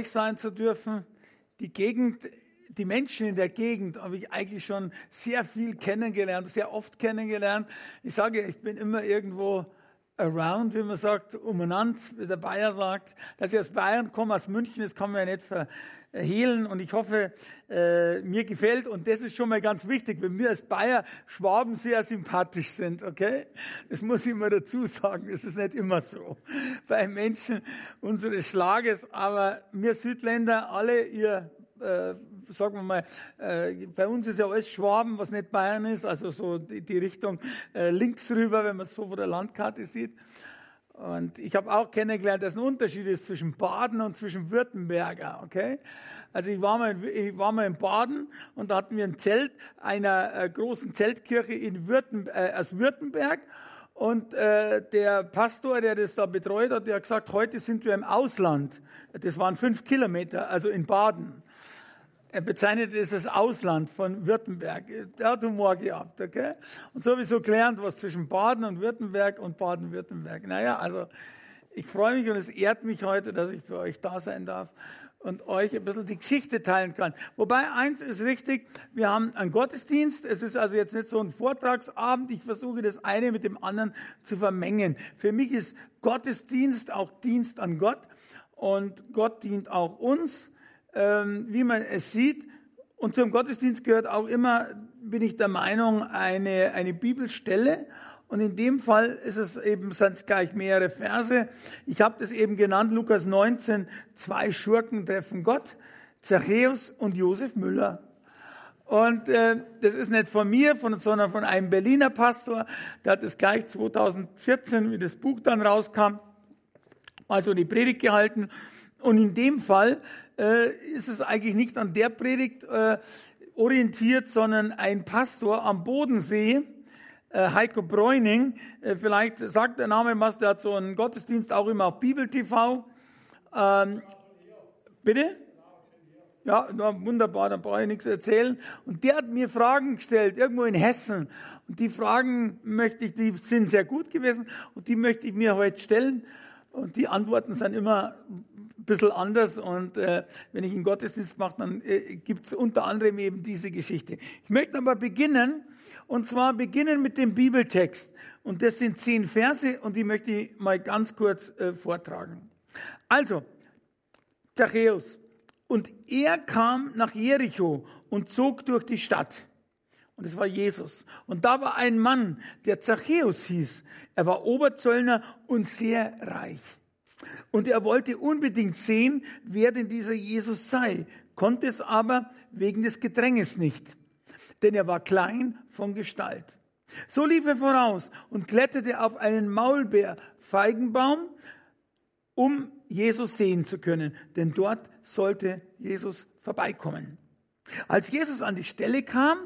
euch sein zu dürfen. Die Gegend, die Menschen in der Gegend habe ich eigentlich schon sehr viel kennengelernt, sehr oft kennengelernt. Ich sage, ich bin immer irgendwo around, wie man sagt, umeinander, wie der Bayer sagt. Dass ich aus Bayern komme, aus München, das kann man ja nicht verhehlen. Und ich hoffe, äh, mir gefällt, und das ist schon mal ganz wichtig, wenn wir als Bayer Schwaben sehr sympathisch sind, okay? Das muss ich immer dazu sagen, das ist nicht immer so bei Menschen unseres Schlages, aber wir Südländer, alle ihr äh, sagen wir mal, äh, bei uns ist ja alles Schwaben, was nicht Bayern ist, also so die, die Richtung äh, links rüber, wenn man es so von der Landkarte sieht. Und ich habe auch kennengelernt, dass ein Unterschied ist zwischen Baden und zwischen Württemberger, okay? Also ich war mal, in, ich war mal in Baden und da hatten wir ein Zelt einer äh, großen Zeltkirche in Württem, äh, aus Württemberg und äh, der Pastor, der das da betreut hat, der hat gesagt, heute sind wir im Ausland. Das waren fünf Kilometer, also in Baden. Er bezeichnet es als Ausland von Württemberg. Der hat Humor gehabt, okay? Und sowieso gelernt, was zwischen Baden und Württemberg und Baden-Württemberg. Naja, also ich freue mich und es ehrt mich heute, dass ich für euch da sein darf und euch ein bisschen die Geschichte teilen kann. Wobei eins ist richtig, wir haben einen Gottesdienst. Es ist also jetzt nicht so ein Vortragsabend. Ich versuche das eine mit dem anderen zu vermengen. Für mich ist Gottesdienst auch Dienst an Gott und Gott dient auch uns ähm, wie man es sieht. Und zum Gottesdienst gehört auch immer, bin ich der Meinung, eine, eine Bibelstelle. Und in dem Fall ist es eben, sind es gleich mehrere Verse. Ich habe das eben genannt, Lukas 19, zwei Schurken treffen Gott, Zachäus und Josef Müller. Und äh, das ist nicht von mir, von, sondern von einem Berliner Pastor. Der hat es gleich 2014, wie das Buch dann rauskam, also die Predigt gehalten. Und in dem Fall äh, ist es eigentlich nicht an der Predigt äh, orientiert, sondern ein Pastor am Bodensee, äh, Heiko Bräuning, äh, vielleicht sagt der Name was, der hat so einen Gottesdienst auch immer auf Bibel TV. Ähm, bitte? Ja, wunderbar, da brauche ich nichts erzählen. Und der hat mir Fragen gestellt, irgendwo in Hessen. Und die Fragen möchte ich, die sind sehr gut gewesen und die möchte ich mir heute stellen. Und die Antworten sind immer bisschen anders. Und äh, wenn ich einen Gottesdienst mache, dann äh, gibt es unter anderem eben diese Geschichte. Ich möchte aber beginnen, und zwar beginnen mit dem Bibeltext. Und das sind zehn Verse und die möchte ich mal ganz kurz äh, vortragen. Also, Zachäus. Und er kam nach Jericho und zog durch die Stadt. Und es war Jesus. Und da war ein Mann, der Zachäus hieß. Er war Oberzöllner und sehr reich. Und er wollte unbedingt sehen, wer denn dieser Jesus sei, konnte es aber wegen des Gedränges nicht, denn er war klein von Gestalt. So lief er voraus und kletterte auf einen Maulbeerfeigenbaum, um Jesus sehen zu können, denn dort sollte Jesus vorbeikommen. Als Jesus an die Stelle kam,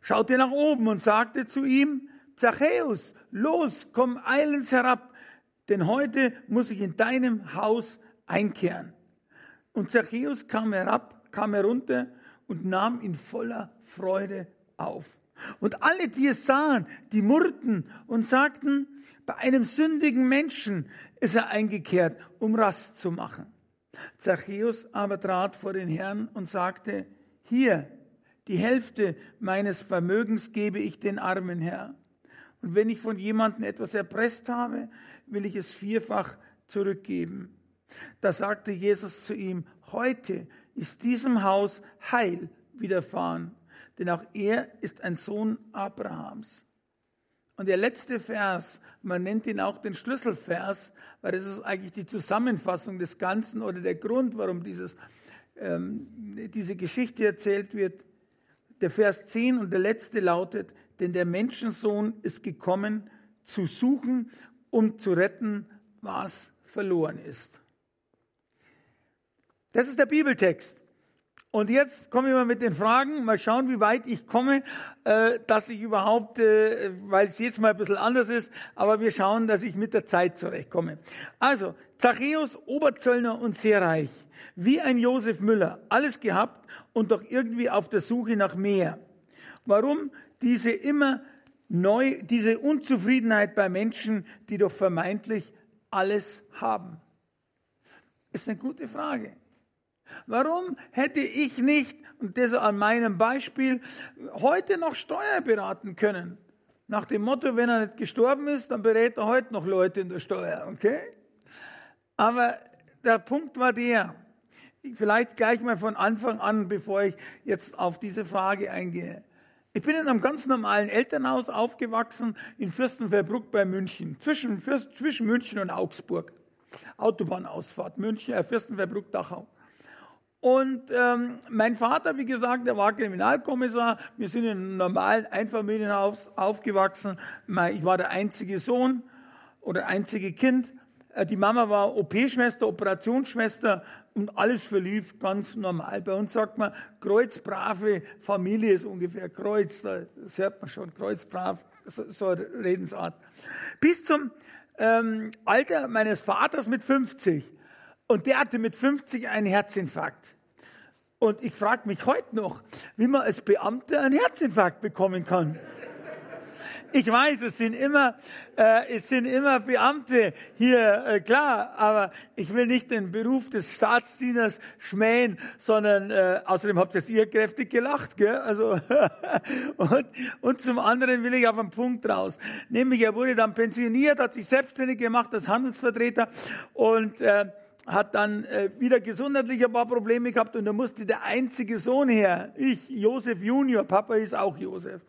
schaute nach oben und sagte zu ihm, Zachäus, los, komm eilends herab, denn heute muss ich in deinem Haus einkehren. Und Zachäus kam herab, kam herunter und nahm ihn voller Freude auf. Und alle, die es sahen, die murrten und sagten, bei einem sündigen Menschen ist er eingekehrt, um Rast zu machen. Zachäus aber trat vor den Herrn und sagte, hier, die Hälfte meines Vermögens gebe ich den armen Herr. Und wenn ich von jemandem etwas erpresst habe, will ich es vierfach zurückgeben. Da sagte Jesus zu ihm, heute ist diesem Haus Heil widerfahren, denn auch er ist ein Sohn Abrahams. Und der letzte Vers, man nennt ihn auch den Schlüsselvers, weil das ist eigentlich die Zusammenfassung des Ganzen oder der Grund, warum dieses, ähm, diese Geschichte erzählt wird der Vers 10 und der letzte lautet, denn der Menschensohn ist gekommen, zu suchen, um zu retten, was verloren ist. Das ist der Bibeltext. Und jetzt komme ich mal mit den Fragen, mal schauen, wie weit ich komme, äh, dass ich überhaupt, äh, weil es jetzt mal ein bisschen anders ist, aber wir schauen, dass ich mit der Zeit zurechtkomme. Also, Zachäus, Oberzöllner und sehr reich, wie ein Josef Müller, alles gehabt, und doch irgendwie auf der Suche nach mehr. Warum diese immer neu, diese Unzufriedenheit bei Menschen, die doch vermeintlich alles haben? Ist eine gute Frage. Warum hätte ich nicht, und das an meinem Beispiel, heute noch Steuer beraten können? Nach dem Motto, wenn er nicht gestorben ist, dann berät er heute noch Leute in der Steuer, okay? Aber der Punkt war der, vielleicht gleich mal von Anfang an, bevor ich jetzt auf diese Frage eingehe. Ich bin in einem ganz normalen Elternhaus aufgewachsen in Fürstenfeldbruck bei München, zwischen, zwischen München und Augsburg. Autobahnausfahrt, München, äh, Fürstenfeldbruck, Dachau. Und ähm, mein Vater, wie gesagt, der war Kriminalkommissar. Wir sind in einem normalen Einfamilienhaus aufgewachsen. Ich war der einzige Sohn oder einzige Kind. Äh, die Mama war OP-Schwester, Operationsschwester und alles verlief ganz normal. Bei uns sagt man, kreuzbrave Familie ist ungefähr Kreuz, das hört man schon, kreuzbrav, so, eine Redensart. Bis zum ähm, Alter meines Vaters mit 50. Und der hatte mit 50 einen Herzinfarkt. Und ich frage mich heute noch, wie man als Beamter einen Herzinfarkt bekommen kann. Ich weiß, es sind immer, äh, es sind immer Beamte hier, äh, klar, aber ich will nicht den Beruf des Staatsdieners schmähen, sondern äh, außerdem habt ihr ihr kräftig gelacht, gell? Also und, und zum anderen will ich auf einen Punkt raus, nämlich er wurde dann pensioniert, hat sich selbstständig gemacht als Handelsvertreter und äh, hat dann äh, wieder gesundheitlich ein paar Probleme gehabt und da musste der einzige Sohn her, ich, Josef Junior, Papa ist auch Josef.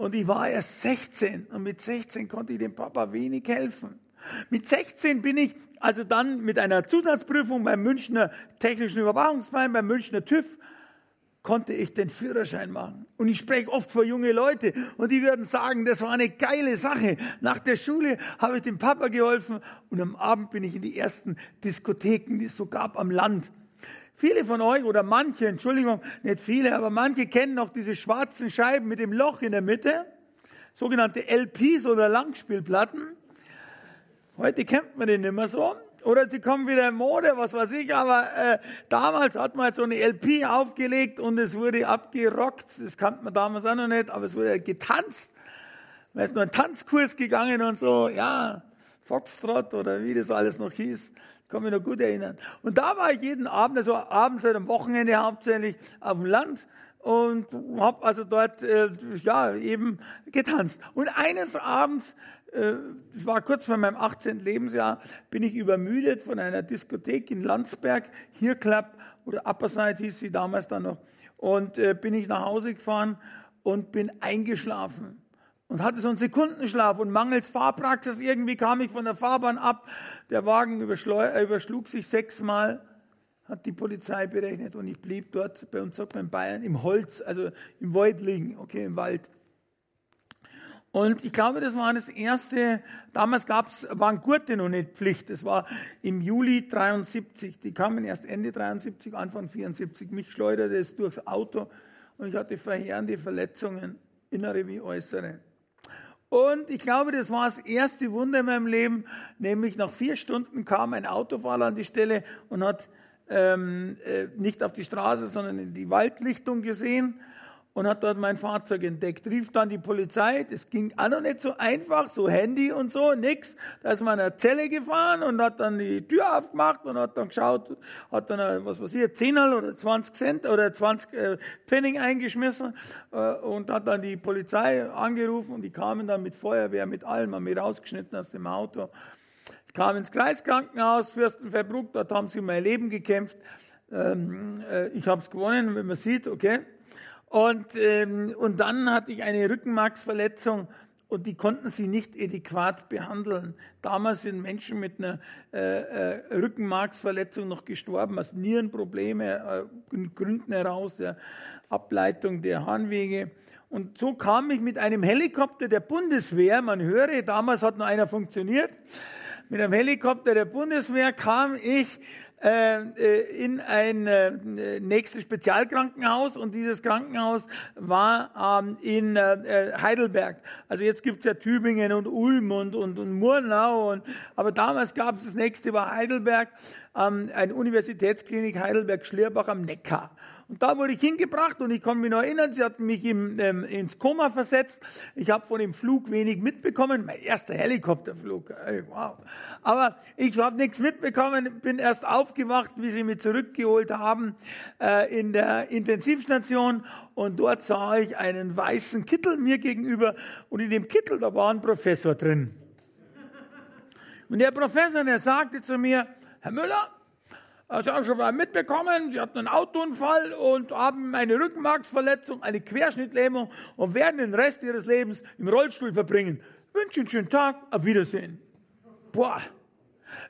Und ich war erst 16 und mit 16 konnte ich dem Papa wenig helfen. Mit 16 bin ich also dann mit einer Zusatzprüfung beim Münchner Technischen Überwachungsverein, beim Münchner TÜV, konnte ich den Führerschein machen. Und ich spreche oft vor junge Leute und die würden sagen, das war eine geile Sache. Nach der Schule habe ich dem Papa geholfen und am Abend bin ich in die ersten Diskotheken, die es so gab am Land. Viele von euch oder manche, Entschuldigung, nicht viele, aber manche kennen noch diese schwarzen Scheiben mit dem Loch in der Mitte, sogenannte LPs oder Langspielplatten. Heute kennt man den nicht mehr so. Oder sie kommen wieder in Mode, was weiß ich, aber äh, damals hat man halt so eine LP aufgelegt und es wurde abgerockt. Das kannte man damals auch noch nicht, aber es wurde getanzt. Man ist nur einen Tanzkurs gegangen und so, ja, Foxtrot oder wie das alles noch hieß kann mich noch gut erinnern. Und da war ich jeden Abend, also abends oder am Wochenende hauptsächlich auf dem Land und habe also dort äh, ja eben getanzt. Und eines Abends, äh, das war kurz vor meinem 18. Lebensjahr, bin ich übermüdet von einer Diskothek in Landsberg, hier Club oder Upper Side hieß sie damals dann noch, und äh, bin ich nach Hause gefahren und bin eingeschlafen und hatte so einen Sekundenschlaf und mangels Fahrpraxis irgendwie kam ich von der Fahrbahn ab. Der Wagen äh, überschlug sich sechsmal, hat die Polizei berechnet und ich blieb dort, bei uns sagt man in Bayern, im Holz, also im Wald liegen, okay, im Wald. Und ich glaube, das war das erste, damals gab's, waren Gurte noch nicht Pflicht, das war im Juli 73, die kamen erst Ende 73, Anfang 74, mich schleuderte es durchs Auto und ich hatte verheerende Verletzungen, innere wie äußere. Und ich glaube, das war das erste Wunder in meinem Leben, nämlich nach vier Stunden kam ein Autofahrer an die Stelle und hat ähm, äh, nicht auf die Straße, sondern in die Waldlichtung gesehen und hat dort mein Fahrzeug entdeckt. Rief dann die Polizei, das ging auch noch nicht so einfach, so Handy und so, nix. Da ist man in eine Zelle gefahren und hat dann die Tür aufgemacht und hat dann geschaut, hat dann, äh, was ich, 10 oder 20 Cent oder 20 äh, Pfennig eingeschmissen äh, und hat dann die Polizei angerufen und die kamen dann mit Feuerwehr, mit allem, haben mich rausgeschnitten aus dem Auto. Ich kam ins Kreiskrankenhaus, Fürstenfeldbruck, dort haben sie um mein Leben gekämpft. Ähm, äh, ich habe es gewonnen, wenn man sieht, okay. Und, ähm, und dann hatte ich eine Rückenmarksverletzung und die konnten sie nicht adäquat behandeln. Damals sind Menschen mit einer äh, äh, Rückenmarksverletzung noch gestorben, aus Nierenprobleme, äh, Gründen heraus der Ableitung der Harnwege. Und so kam ich mit einem Helikopter der Bundeswehr, man höre, damals hat noch einer funktioniert, mit einem Helikopter der Bundeswehr kam ich in ein äh, nächstes Spezialkrankenhaus und dieses Krankenhaus war ähm, in Heidelberg. Also jetzt gibt's ja Tübingen und Ulm und, und, und Murnau, und, aber damals gab es das nächste war Heidelberg ähm, eine Universitätsklinik Heidelberg-Schlierbach am Neckar. Und da wurde ich hingebracht und ich kann mich noch erinnern, sie hat mich im, ähm, ins Koma versetzt. Ich habe von dem Flug wenig mitbekommen. Mein erster Helikopterflug. Ey, wow. Aber ich habe nichts mitbekommen, bin erst aufgewacht, wie sie mich zurückgeholt haben äh, in der Intensivstation. Und dort sah ich einen weißen Kittel mir gegenüber. Und in dem Kittel, da war ein Professor drin. Und der Professor, der sagte zu mir, Herr Müller, Sie haben schon mal mitbekommen, Sie hatten einen Autounfall und haben eine Rückenmarksverletzung, eine Querschnittlähmung und werden den Rest Ihres Lebens im Rollstuhl verbringen. Wünsche einen schönen Tag, auf Wiedersehen. Boah,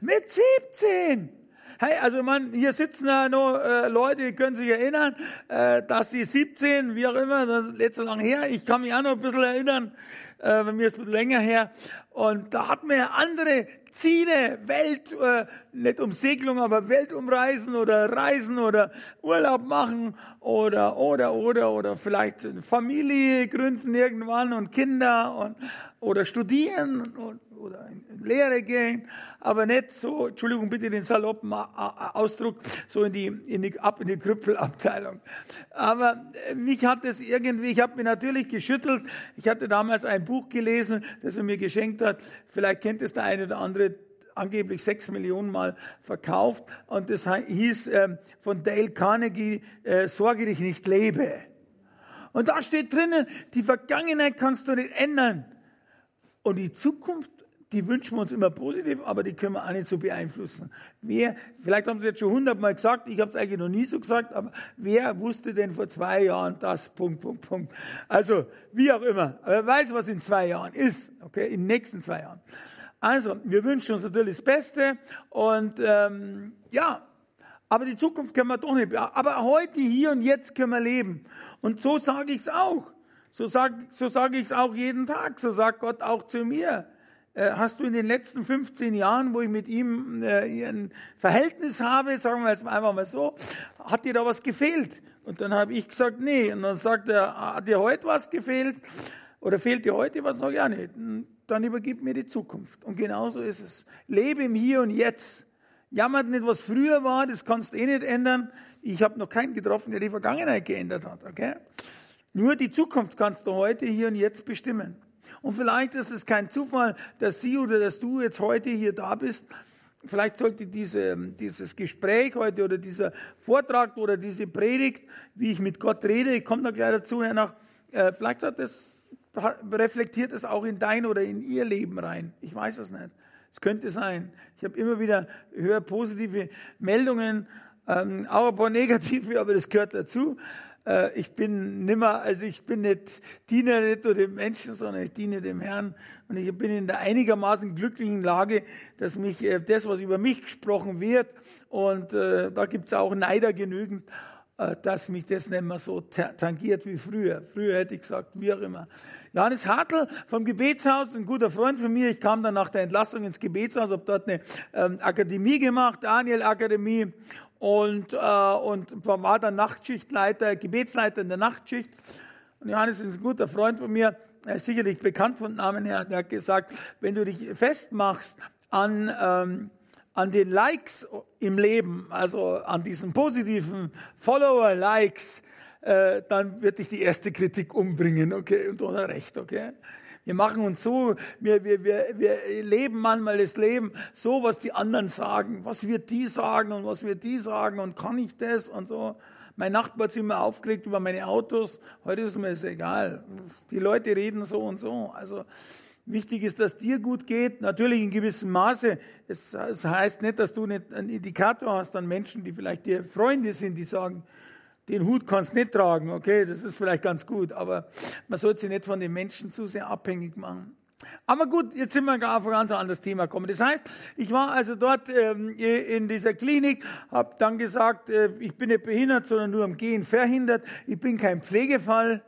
mit 17! Hey, also man, hier sitzen ja noch äh, Leute, die können sich erinnern, äh, dass sie 17, wie auch immer, das ist letzte lang her, ich kann mich auch noch ein bisschen erinnern, äh, bei mir ist es länger her, und da hat man ja andere Ziele, Welt, äh, nicht Umsegelung, aber Weltumreisen oder Reisen oder Urlaub machen oder, oder, oder, oder vielleicht Familie gründen irgendwann und Kinder und, oder studieren und, oder in Lehre gehen, aber nicht so, Entschuldigung bitte den saloppen Ausdruck, so in die, in die, ab in die Krüppelabteilung. Aber äh, mich hat es irgendwie, ich habe mich natürlich geschüttelt. Ich hatte damals ein Buch gelesen, das er mir geschenkt hat. Vielleicht kennt es der eine oder andere angeblich sechs Millionen Mal verkauft. Und das hieß äh, von Dale Carnegie, äh, Sorge dich nicht, lebe. Und da steht drinnen, die Vergangenheit kannst du nicht ändern. Und die Zukunft die wünschen wir uns immer positiv, aber die können wir auch nicht so beeinflussen. Wer, vielleicht haben Sie jetzt schon hundertmal gesagt, ich habe es eigentlich noch nie so gesagt, aber wer wusste denn vor zwei Jahren das, Punkt, Punkt, Punkt. Also, wie auch immer. Aber wer weiß, was in zwei Jahren ist, okay, in den nächsten zwei Jahren. Also, wir wünschen uns natürlich das Beste und ähm, ja, aber die Zukunft können wir doch nicht. Aber heute, hier und jetzt können wir leben. Und so sage ich es auch. So sage so sag ich es auch jeden Tag. So sagt Gott auch zu mir. Äh, hast du in den letzten 15 Jahren, wo ich mit ihm äh, ein Verhältnis habe, sagen wir jetzt einfach mal so, hat dir da was gefehlt? Und dann habe ich gesagt, nee. Und dann sagt er, hat dir heute was gefehlt? Oder fehlt dir heute was? Sag ich, ja nicht. Dann übergib mir die Zukunft. Und genauso ist es. Lebe im Hier und Jetzt. Jammert nicht, was früher war, das kannst du eh nicht ändern. Ich habe noch keinen getroffen, der die Vergangenheit geändert hat. Okay? Nur die Zukunft kannst du heute, hier und jetzt bestimmen. Und vielleicht ist es kein Zufall, dass Sie oder dass du jetzt heute hier da bist. Vielleicht sollte diese, dieses Gespräch heute oder dieser Vortrag oder diese Predigt, wie ich mit Gott rede, ich komme da gleich dazu, Herr nach, äh, vielleicht hat das, reflektiert es auch in dein oder in ihr Leben rein. Ich weiß es nicht. Es könnte sein. Ich habe immer wieder höre positive Meldungen, ähm, auch ein paar negative, aber das gehört dazu. Äh, ich bin nimmer, also ich bin nicht Diener nicht nur dem Menschen, sondern ich diene dem Herrn. Und ich bin in der einigermaßen glücklichen Lage, dass mich äh, das, was über mich gesprochen wird, und äh, da gibt es auch Neider genügend, dass mich das nicht mehr so tangiert wie früher. Früher hätte ich gesagt, wie auch immer. Johannes Hartl vom Gebetshaus, ein guter Freund von mir. Ich kam dann nach der Entlassung ins Gebetshaus, habe dort eine ähm, Akademie gemacht, Daniel Akademie und, äh, und war dann Nachtschichtleiter, Gebetsleiter in der Nachtschicht. Und Johannes ist ein guter Freund von mir, er ist sicherlich bekannt von Namen her, der hat gesagt, wenn du dich festmachst an, ähm, an den Likes im Leben, also an diesen positiven Follower-Likes, äh, dann wird dich die erste Kritik umbringen, okay, und ohne Recht, okay. Wir machen uns so, wir, wir, wir, wir leben manchmal das Leben so, was die anderen sagen. Was wird die sagen und was wird die sagen und kann ich das und so. Mein Nachbar sich immer aufgeregt über meine Autos. Heute ist mir das egal. Die Leute reden so und so. Also, Wichtig ist, dass dir gut geht, natürlich in gewissem Maße. Es, es, heißt nicht, dass du nicht einen Indikator hast an Menschen, die vielleicht dir Freunde sind, die sagen, den Hut kannst du nicht tragen, okay, das ist vielleicht ganz gut, aber man sollte sich nicht von den Menschen zu sehr abhängig machen. Aber gut, jetzt sind wir auf ein ganz anderes Thema gekommen. Das heißt, ich war also dort ähm, in dieser Klinik, habe dann gesagt, äh, ich bin nicht behindert, sondern nur am Gehen verhindert. Ich bin kein Pflegefall,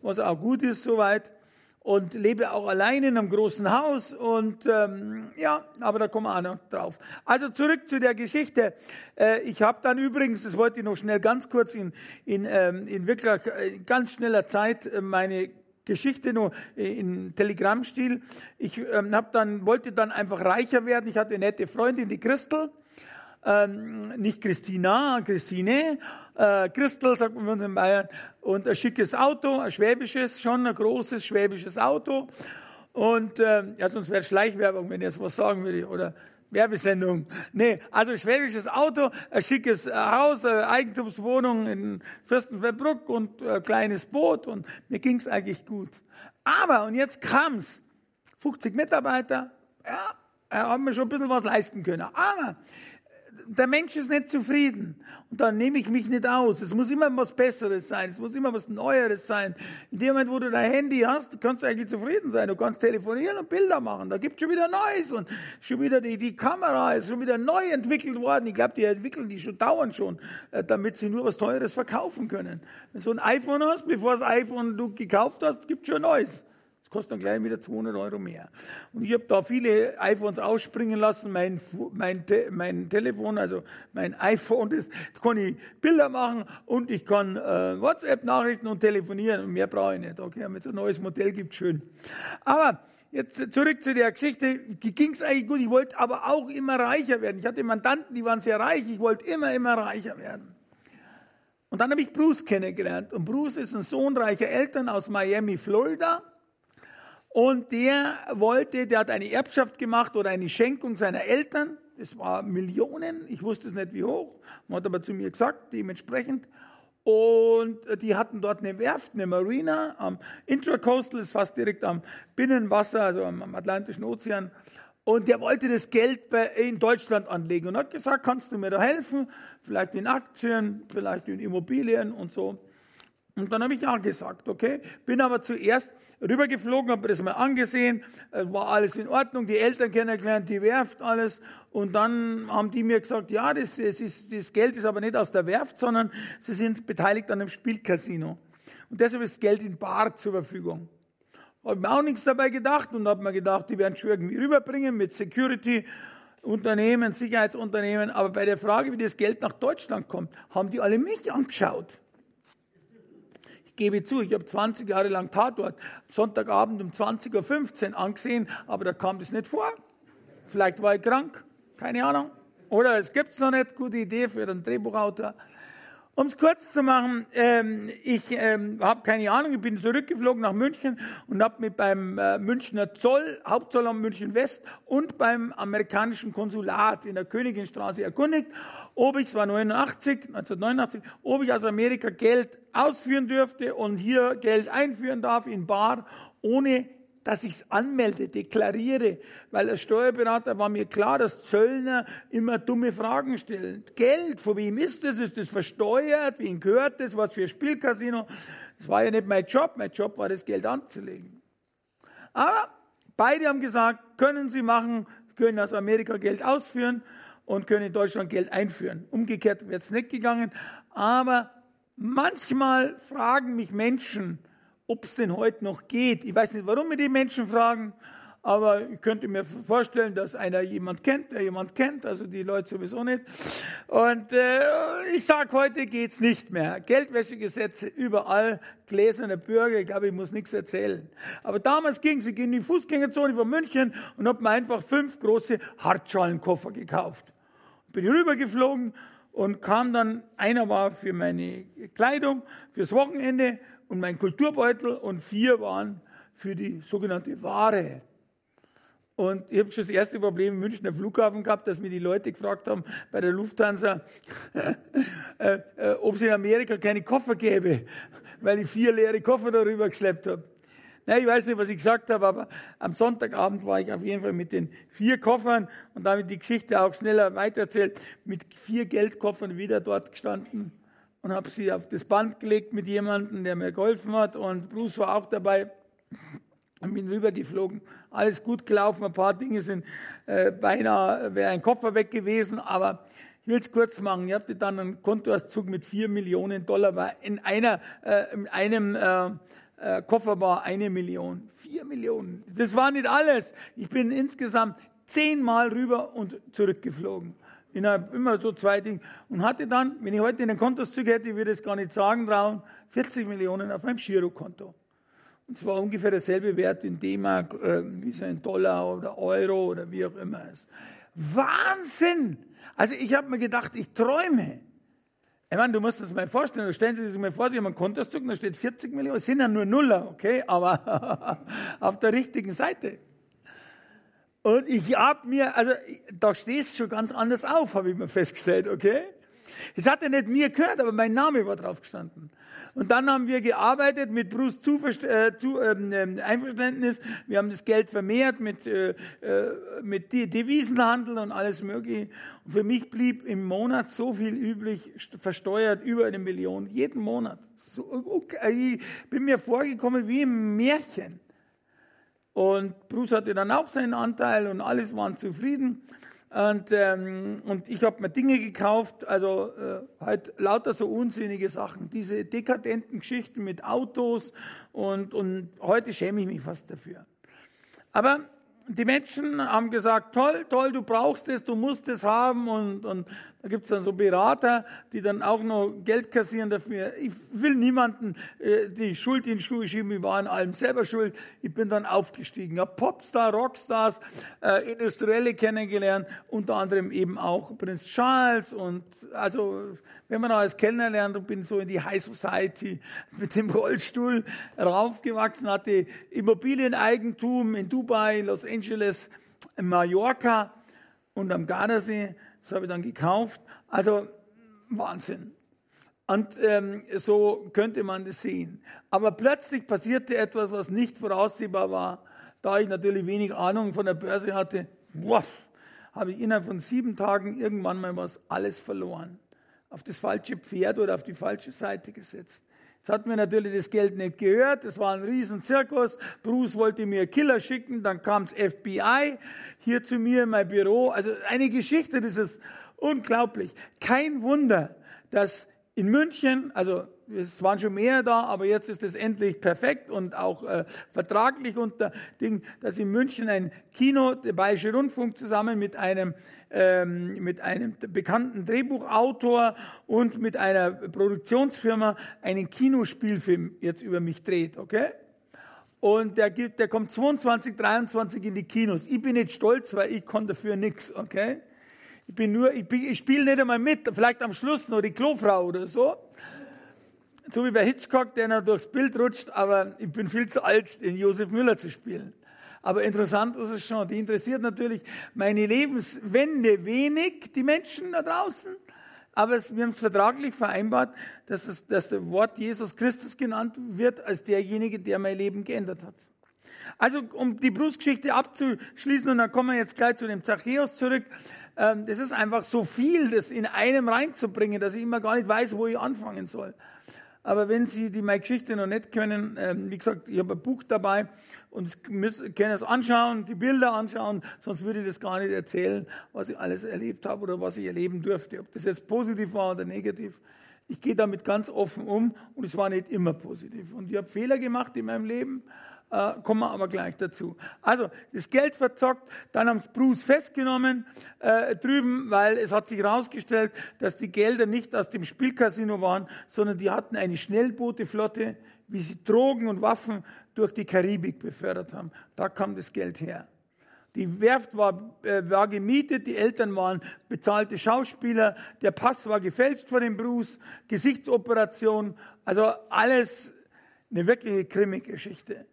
was auch gut ist soweit und lebe auch allein in einem großen Haus und ähm, ja, aber da kommen wir auch noch drauf. Also zurück zu der Geschichte. Äh, ich habe dann übrigens, das wollte ich noch schnell ganz kurz in, in, ähm, in wirklich äh, ganz schneller Zeit äh, meine Geschichte nur in Telegram-Stil. Ich ähm, hab dann, wollte dann einfach reicher werden. Ich hatte eine nette Freundin, die Christel. Ähm, nicht Christina, Christine, äh, Christel, sagt man in Bayern, und ein schickes Auto, ein schwäbisches, schon ein großes schwäbisches Auto. Und äh, ja, sonst wäre Schleichwerbung, wenn ich jetzt was sagen würde, oder Werbesendung. Nee, also schwäbisches Auto, ein schickes äh, Haus, eine Eigentumswohnung in Fürstenfeldbruck und ein kleines Boot und mir ging's eigentlich gut. Aber, und jetzt kam's, 50 Mitarbeiter, ja, haben wir schon ein bisschen was leisten können. Aber der Mensch ist nicht zufrieden. Und dann nehme ich mich nicht aus. Es muss immer was Besseres sein. Es muss immer was Neueres sein. In dem Moment, wo du dein Handy hast, du kannst eigentlich zufrieden sein. Du kannst telefonieren und Bilder machen. Da gibt es schon wieder Neues. Und schon wieder die, die Kamera ist schon wieder neu entwickelt worden. Ich glaube, die entwickeln die schon dauernd schon, äh, damit sie nur was Teures verkaufen können. Wenn du so ein iPhone hast, bevor das iPhone du gekauft hast, gibt es schon Neues kostet dann gleich wieder 200 Euro mehr. Und ich habe da viele iPhones ausspringen lassen. Mein, mein, mein Telefon, also mein iPhone, das, kann ich Bilder machen und ich kann äh, WhatsApp-Nachrichten und telefonieren und mehr brauche ich nicht. Okay, wenn es ein neues Modell gibt, schön. Aber Jetzt zurück zu der Geschichte. Ging es eigentlich gut. Ich wollte aber auch immer reicher werden. Ich hatte Mandanten, die waren sehr reich. Ich wollte immer, immer reicher werden. Und dann habe ich Bruce kennengelernt. Und Bruce ist ein Sohn reicher Eltern aus Miami, Florida. Und der wollte, der hat eine Erbschaft gemacht oder eine Schenkung seiner Eltern. Es war Millionen, ich wusste es nicht wie hoch. Man hat aber zu mir gesagt, dementsprechend. Und die hatten dort eine Werft, eine Marina am Intracoastal, ist fast direkt am Binnenwasser, also am Atlantischen Ozean. Und der wollte das Geld in Deutschland anlegen und hat gesagt, kannst du mir da helfen? Vielleicht in Aktien, vielleicht in Immobilien und so. Und dann habe ich ja gesagt, okay. Bin aber zuerst rübergeflogen, habe das mal angesehen, war alles in Ordnung, die Eltern kennengelernt, die Werft, alles. Und dann haben die mir gesagt, ja, das, das, ist, das Geld ist aber nicht aus der Werft, sondern sie sind beteiligt an einem Spielcasino. Und deshalb ist Geld in Bar zur Verfügung. Habe mir auch nichts dabei gedacht und habe mir gedacht, die werden schon irgendwie rüberbringen mit Security. Unternehmen, Sicherheitsunternehmen, aber bei der Frage, wie das Geld nach Deutschland kommt, haben die alle mich angeschaut gebe zu, ich habe 20 Jahre lang Tatort Sonntagabend um 20.15 Uhr angesehen, aber da kam das nicht vor. Vielleicht war ich krank, keine Ahnung. Oder es gibt es noch nicht, gute Idee für den Drehbuchautor. Um es kurz zu machen, ähm, ich ähm, habe keine Ahnung, ich bin zurückgeflogen nach München und habe mich beim äh, Münchner Zoll, Hauptzollamt München West und beim amerikanischen Konsulat in der Königinstraße erkundigt, ob ich, es war 89, 1989, ob ich aus Amerika Geld ausführen dürfte und hier Geld einführen darf in Bar, ohne dass ich es anmelde, deklariere, weil als Steuerberater war mir klar, dass Zöllner immer dumme Fragen stellen. Geld, von wem ist das? Ist das versteuert? Wem gehört das? Was für Spielcasino? Das war ja nicht mein Job. Mein Job war, das Geld anzulegen. Aber beide haben gesagt, können Sie machen, können aus Amerika Geld ausführen und können in Deutschland Geld einführen. Umgekehrt wird es nicht gegangen. Aber manchmal fragen mich Menschen, ob es denn heute noch geht. Ich weiß nicht, warum mir die Menschen fragen, aber ich könnte mir vorstellen, dass einer jemand kennt, der jemand kennt, also die Leute sowieso nicht. Und äh, ich sage, heute geht's nicht mehr. Geldwäschegesetze überall, gläserne Bürger, ich glaube, ich muss nichts erzählen. Aber damals ging sie in die Fußgängerzone von München und habe mir einfach fünf große Hartschalenkoffer gekauft. Bin rübergeflogen und kam dann, einer war für meine Kleidung, fürs Wochenende und mein Kulturbeutel und vier waren für die sogenannte Ware. Und ich habe schon das erste Problem im Münchner Flughafen gehabt, dass mir die Leute gefragt haben bei der Lufthansa, äh, äh, ob es in Amerika keine Koffer gäbe, weil ich vier leere Koffer darüber geschleppt habe. Na, ich weiß nicht, was ich gesagt habe, aber am Sonntagabend war ich auf jeden Fall mit den vier Koffern und damit die Geschichte auch schneller weitererzählt, mit vier Geldkoffern wieder dort gestanden und habe sie auf das Band gelegt mit jemandem, der mir geholfen hat. Und Bruce war auch dabei. Und bin rübergeflogen. Alles gut gelaufen. Ein paar Dinge sind äh, beinahe, wäre ein Koffer weg gewesen. Aber ich will es kurz machen. Ich hatte dann einen Kontoauszug mit vier Millionen Dollar. War in, einer, äh, in einem äh, äh, Koffer war eine Million. Vier Millionen. Das war nicht alles. Ich bin insgesamt zehnmal rüber und zurückgeflogen innerhalb immer so zwei Dinge. Und hatte dann, wenn ich heute in den Kontauszug hätte, würde ich es gar nicht sagen trauen, 40 Millionen auf meinem Girokonto. Und zwar ungefähr derselbe Wert in D-Mark, äh, wie so ein Dollar oder Euro oder wie auch immer ist. Wahnsinn! Also ich habe mir gedacht, ich träume. Ich meine, du musst das mal vorstellen, stellen Sie sich mal vor, Sie haben einen Kontoauszug, da steht 40 Millionen, es sind ja nur Nuller, okay, aber auf der richtigen Seite. Und ich habe mir, also da stehst schon ganz anders auf, habe ich mir festgestellt, okay? Es hat ja nicht mir gehört, aber mein Name war drauf gestanden. Und dann haben wir gearbeitet mit Bruce Zuverst äh, zu, ähm, ähm, Einverständnis. Wir haben das Geld vermehrt mit, äh, äh mit Devisenhandel und alles Mögliche. Und für mich blieb im Monat so viel üblich, versteuert über eine Million, jeden Monat. So, okay, ich bin mir vorgekommen wie im Märchen. Und Bruce hatte dann auch seinen Anteil und alles waren zufrieden. Und, ähm, und ich habe mir Dinge gekauft, also äh, halt lauter so unsinnige Sachen, diese dekadenten Geschichten mit Autos und, und heute schäme ich mich fast dafür. Aber die Menschen haben gesagt, toll, toll, du brauchst es, du musst es haben und, und da gibt es dann so Berater, die dann auch noch Geld kassieren dafür. Ich will niemanden äh, die Schuld in die Schuhe schieben, ich war an allem selber schuld. Ich bin dann aufgestiegen, habe Popstar, Rockstars, äh, Industrielle kennengelernt, unter anderem eben auch Prinz Charles und also wenn man als Kellner lernt und bin so in die High Society mit dem Rollstuhl raufgewachsen, hatte Immobilieneigentum in Dubai, Los Angeles, Mallorca und am Gardasee das habe ich dann gekauft. Also Wahnsinn. Und ähm, so könnte man das sehen. Aber plötzlich passierte etwas, was nicht voraussehbar war. Da ich natürlich wenig Ahnung von der Börse hatte, wuff, habe ich innerhalb von sieben Tagen irgendwann mal was alles verloren. Auf das falsche Pferd oder auf die falsche Seite gesetzt. Jetzt hat mir natürlich das Geld nicht gehört. Es war ein Riesenzirkus. Bruce wollte mir Killer schicken. Dann kam das FBI hier zu mir in mein Büro. Also eine Geschichte, das ist unglaublich. Kein Wunder, dass in München, also es waren schon mehr da, aber jetzt ist es endlich perfekt und auch äh, vertraglich unter Ding, dass in München ein Kino, der Bayerische Rundfunk zusammen mit einem ähm, mit einem bekannten Drehbuchautor und mit einer Produktionsfirma einen Kinospielfilm jetzt über mich dreht, okay? Und der, gibt, der kommt 22, 23 in die Kinos. Ich bin nicht stolz, weil ich konnte dafür nichts, okay? Ich bin nur, ich, ich spiele nicht einmal mit, vielleicht am Schluss noch die Klofrau oder so. So wie bei Hitchcock, der noch durchs Bild rutscht, aber ich bin viel zu alt, den Josef Müller zu spielen. Aber interessant ist es schon. Die interessiert natürlich meine Lebenswende wenig, die Menschen da draußen. Aber es, wir haben es vertraglich vereinbart, dass, es, dass das Wort Jesus Christus genannt wird als derjenige, der mein Leben geändert hat. Also um die Brustgeschichte abzuschließen, und dann kommen wir jetzt gleich zu dem Zachäus zurück. Ähm, das ist einfach so viel, das in einem reinzubringen, dass ich immer gar nicht weiß, wo ich anfangen soll. Aber wenn Sie die meine Geschichte noch nicht können, ähm, wie gesagt, ich habe ein Buch dabei und müssen, können es anschauen, die Bilder anschauen, sonst würde ich das gar nicht erzählen, was ich alles erlebt habe oder was ich erleben durfte. Ob das jetzt positiv war oder negativ. Ich gehe damit ganz offen um und es war nicht immer positiv. Und ich habe Fehler gemacht in meinem Leben äh, kommen wir aber gleich dazu. Also, das Geld verzockt, dann haben sie Bruce festgenommen äh, drüben, weil es hat sich herausgestellt, dass die Gelder nicht aus dem Spielcasino waren, sondern die hatten eine Schnellbooteflotte, wie sie Drogen und Waffen durch die Karibik befördert haben. Da kam das Geld her. Die Werft war, äh, war gemietet, die Eltern waren bezahlte Schauspieler, der Pass war gefälscht von dem Bruce, Gesichtsoperation, also alles eine wirkliche Krimi-Geschichte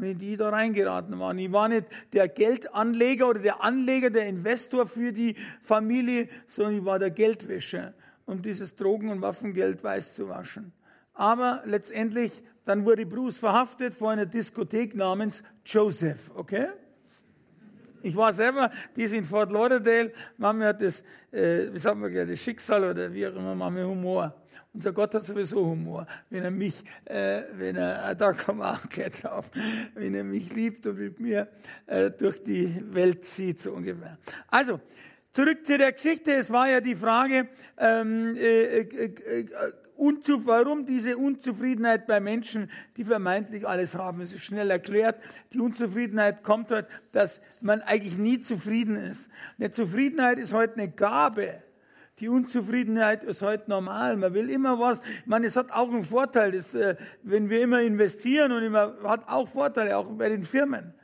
und in die da reingeraten waren. Ich war nicht der Geldanleger oder der Anleger, der Investor für die Familie, sondern ich war der Geldwäscher, um dieses Drogen- und Waffengeld weiß zu waschen. Aber letztendlich, dann wurde Bruce verhaftet vor einer Diskothek namens Joseph, okay? Ich war selber, die ist in Fort Lauderdale, Mami hat das, äh, wie sagen wir, das Schicksal oder wie auch immer, Mami Humor. Unser Gott hat sowieso Humor. Wenn er mich, äh, wenn er, da kommen wir auch gleich drauf, wenn er mich liebt und mit mir äh, durch die Welt zieht, so ungefähr. Also, zurück zu der Geschichte. Es war ja die Frage, ähm, äh, äh, äh Unzu warum diese Unzufriedenheit bei Menschen, die vermeintlich alles haben. Ist schnell erklärt. Die Unzufriedenheit kommt dort, dass man eigentlich nie zufrieden ist. Eine Zufriedenheit ist heute eine Gabe. Die Unzufriedenheit ist heute normal. Man will immer was. Ich meine, es hat auch einen Vorteil, dass, äh, wenn wir immer investieren und immer, hat auch Vorteile, auch bei den Firmen.